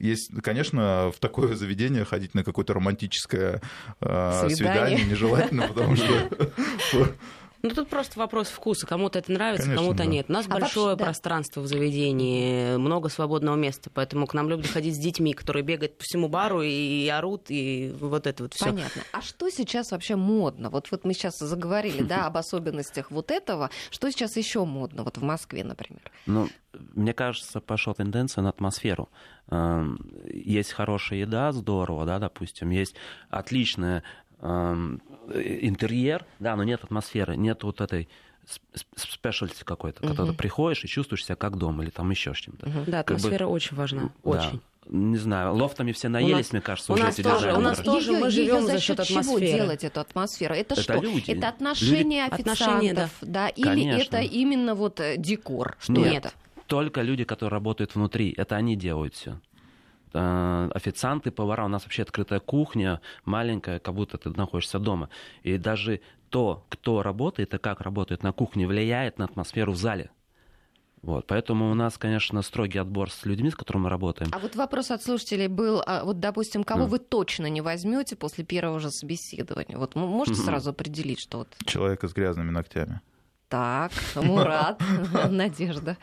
[SPEAKER 3] Есть, конечно, в такое заведение ходить на какое-то романтическое э, свидание нежелательно, потому что
[SPEAKER 2] ну, тут просто вопрос вкуса. Кому-то это нравится, кому-то да. нет. У нас а большое вообще, пространство да. в заведении, много свободного места, поэтому к нам любят ходить с детьми, которые бегают по всему бару и орут, и вот это вот все.
[SPEAKER 1] Понятно. А что сейчас вообще модно? Вот, вот мы сейчас заговорили, да, об особенностях вот этого. Что сейчас еще модно, вот в Москве, например?
[SPEAKER 4] Ну, мне кажется, пошла тенденция на атмосферу. Эм, есть хорошая еда, здорово, да, допустим, есть отличная эм, интерьер, да, но нет атмосферы, нет вот этой спешлти какой-то, угу. когда ты приходишь и чувствуешь себя как дома или там еще с чем-то.
[SPEAKER 2] Угу. Да, атмосфера как бы, очень важна, очень.
[SPEAKER 4] не знаю, лофтами все наелись, нас, мне кажется,
[SPEAKER 2] у
[SPEAKER 4] уже
[SPEAKER 2] нас тоже, У нас тоже мы живем за счет атмосферы.
[SPEAKER 1] чего делать эту атмосферу? Это, это что?
[SPEAKER 4] Люди.
[SPEAKER 1] Это отношения люди... официантов, отношения, да. да? Или
[SPEAKER 4] Конечно.
[SPEAKER 1] это именно вот э, декор? Что
[SPEAKER 4] Нет,
[SPEAKER 1] это?
[SPEAKER 4] только люди, которые работают внутри, это они делают все э, официанты, повара. У нас вообще открытая кухня, маленькая, как будто ты находишься дома. И даже то, кто работает и как работает на кухне, влияет на атмосферу в зале. Вот, поэтому у нас, конечно, строгий отбор с людьми, с которыми мы работаем.
[SPEAKER 1] А вот вопрос от слушателей был, а вот, допустим, кого mm. вы точно не возьмете после первого же собеседования? Вот можете mm-hmm. сразу определить, что вот...
[SPEAKER 3] Человека с грязными ногтями.
[SPEAKER 1] Так, Мурат, Надежда.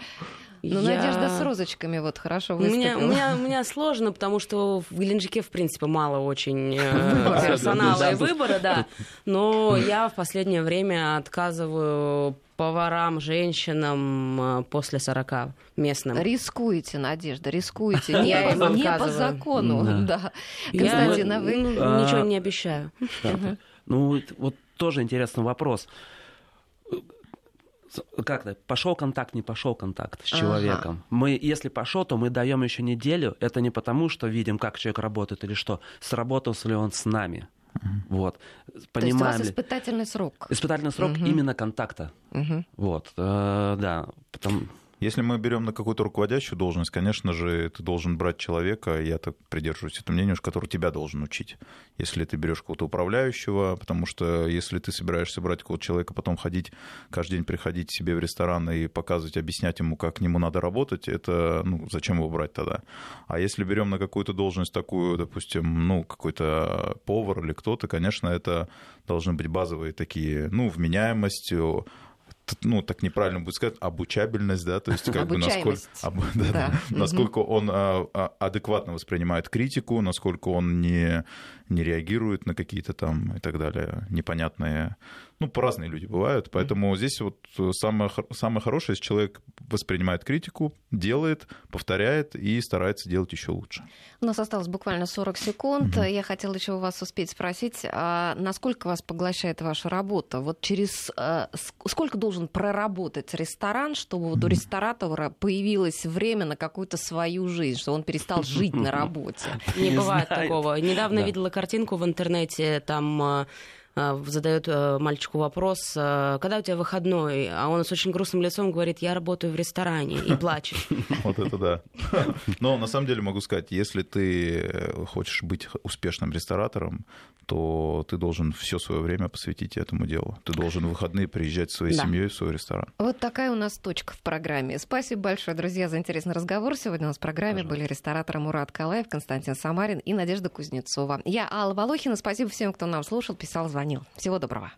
[SPEAKER 1] Ну, я... Надежда с розочками вот хорошо выступила.
[SPEAKER 2] У меня, у, меня, у меня сложно, потому что в Геленджике, в принципе, мало очень э, персонала и выбора, да. Но я в последнее время отказываю поварам, женщинам э, после 40 местным.
[SPEAKER 1] Рискуете, Надежда, рискуете. Не, не по закону. Да. Константин, а вы?
[SPEAKER 2] Ну, ничего не обещаю.
[SPEAKER 4] Ну, вот тоже интересный вопрос как-то пошел контакт, не пошел контакт с человеком. Ага. Мы, если пошел, то мы даем еще неделю. Это не потому, что видим, как человек работает или что, сработался ли он с нами. Угу. Вот.
[SPEAKER 1] Понимаем то есть у вас испытательный срок.
[SPEAKER 4] Испытательный срок угу. именно контакта. Угу. Вот, э, да. Потом...
[SPEAKER 3] Если мы берем на какую-то руководящую должность, конечно же, ты должен брать человека, я так придерживаюсь этого мнения, который тебя должен учить. Если ты берешь какого-то управляющего, потому что если ты собираешься брать какого-то человека, потом ходить, каждый день приходить себе в ресторан и показывать, объяснять ему, как к нему надо работать, это, ну, зачем его брать тогда? А если берем на какую-то должность такую, допустим, ну, какой-то повар или кто-то, конечно, это должны быть базовые такие, ну, вменяемость, ну, так неправильно будет сказать, обучабельность, да, то есть как бы насколько, об, да, да. насколько он а, а, адекватно воспринимает критику, насколько он не, не реагирует на какие-то там и так далее непонятные ну, разные люди бывают, поэтому mm-hmm. здесь вот самое, самое хорошее, если человек воспринимает критику, делает, повторяет и старается делать еще лучше.
[SPEAKER 1] У нас осталось буквально 40 секунд. Mm-hmm. Я хотела еще у вас успеть спросить, а насколько вас поглощает ваша работа? Вот через а, сколько должен проработать ресторан, чтобы вот у ресторатора появилось время на какую-то свою жизнь, что он перестал жить на работе?
[SPEAKER 2] Не бывает такого. Недавно видела картинку в интернете, там а, задает э, мальчику вопрос, э, когда у тебя выходной, а он с очень грустным лицом говорит, я работаю в ресторане и плачет.
[SPEAKER 3] Вот это да. Но на самом деле могу сказать, если ты э, хочешь быть успешным ресторатором, то ты должен все свое время посвятить этому делу. Ты должен в выходные приезжать со своей да. семьей в свой ресторан.
[SPEAKER 1] Вот такая у нас точка в программе. Спасибо большое, друзья, за интересный разговор. Сегодня у нас в программе Пожалуйста. были рестораторы Мурат Калаев, Константин Самарин и Надежда Кузнецова. Я Алла Волохина. Спасибо всем, кто нам слушал, писал, звонил. Всего доброго.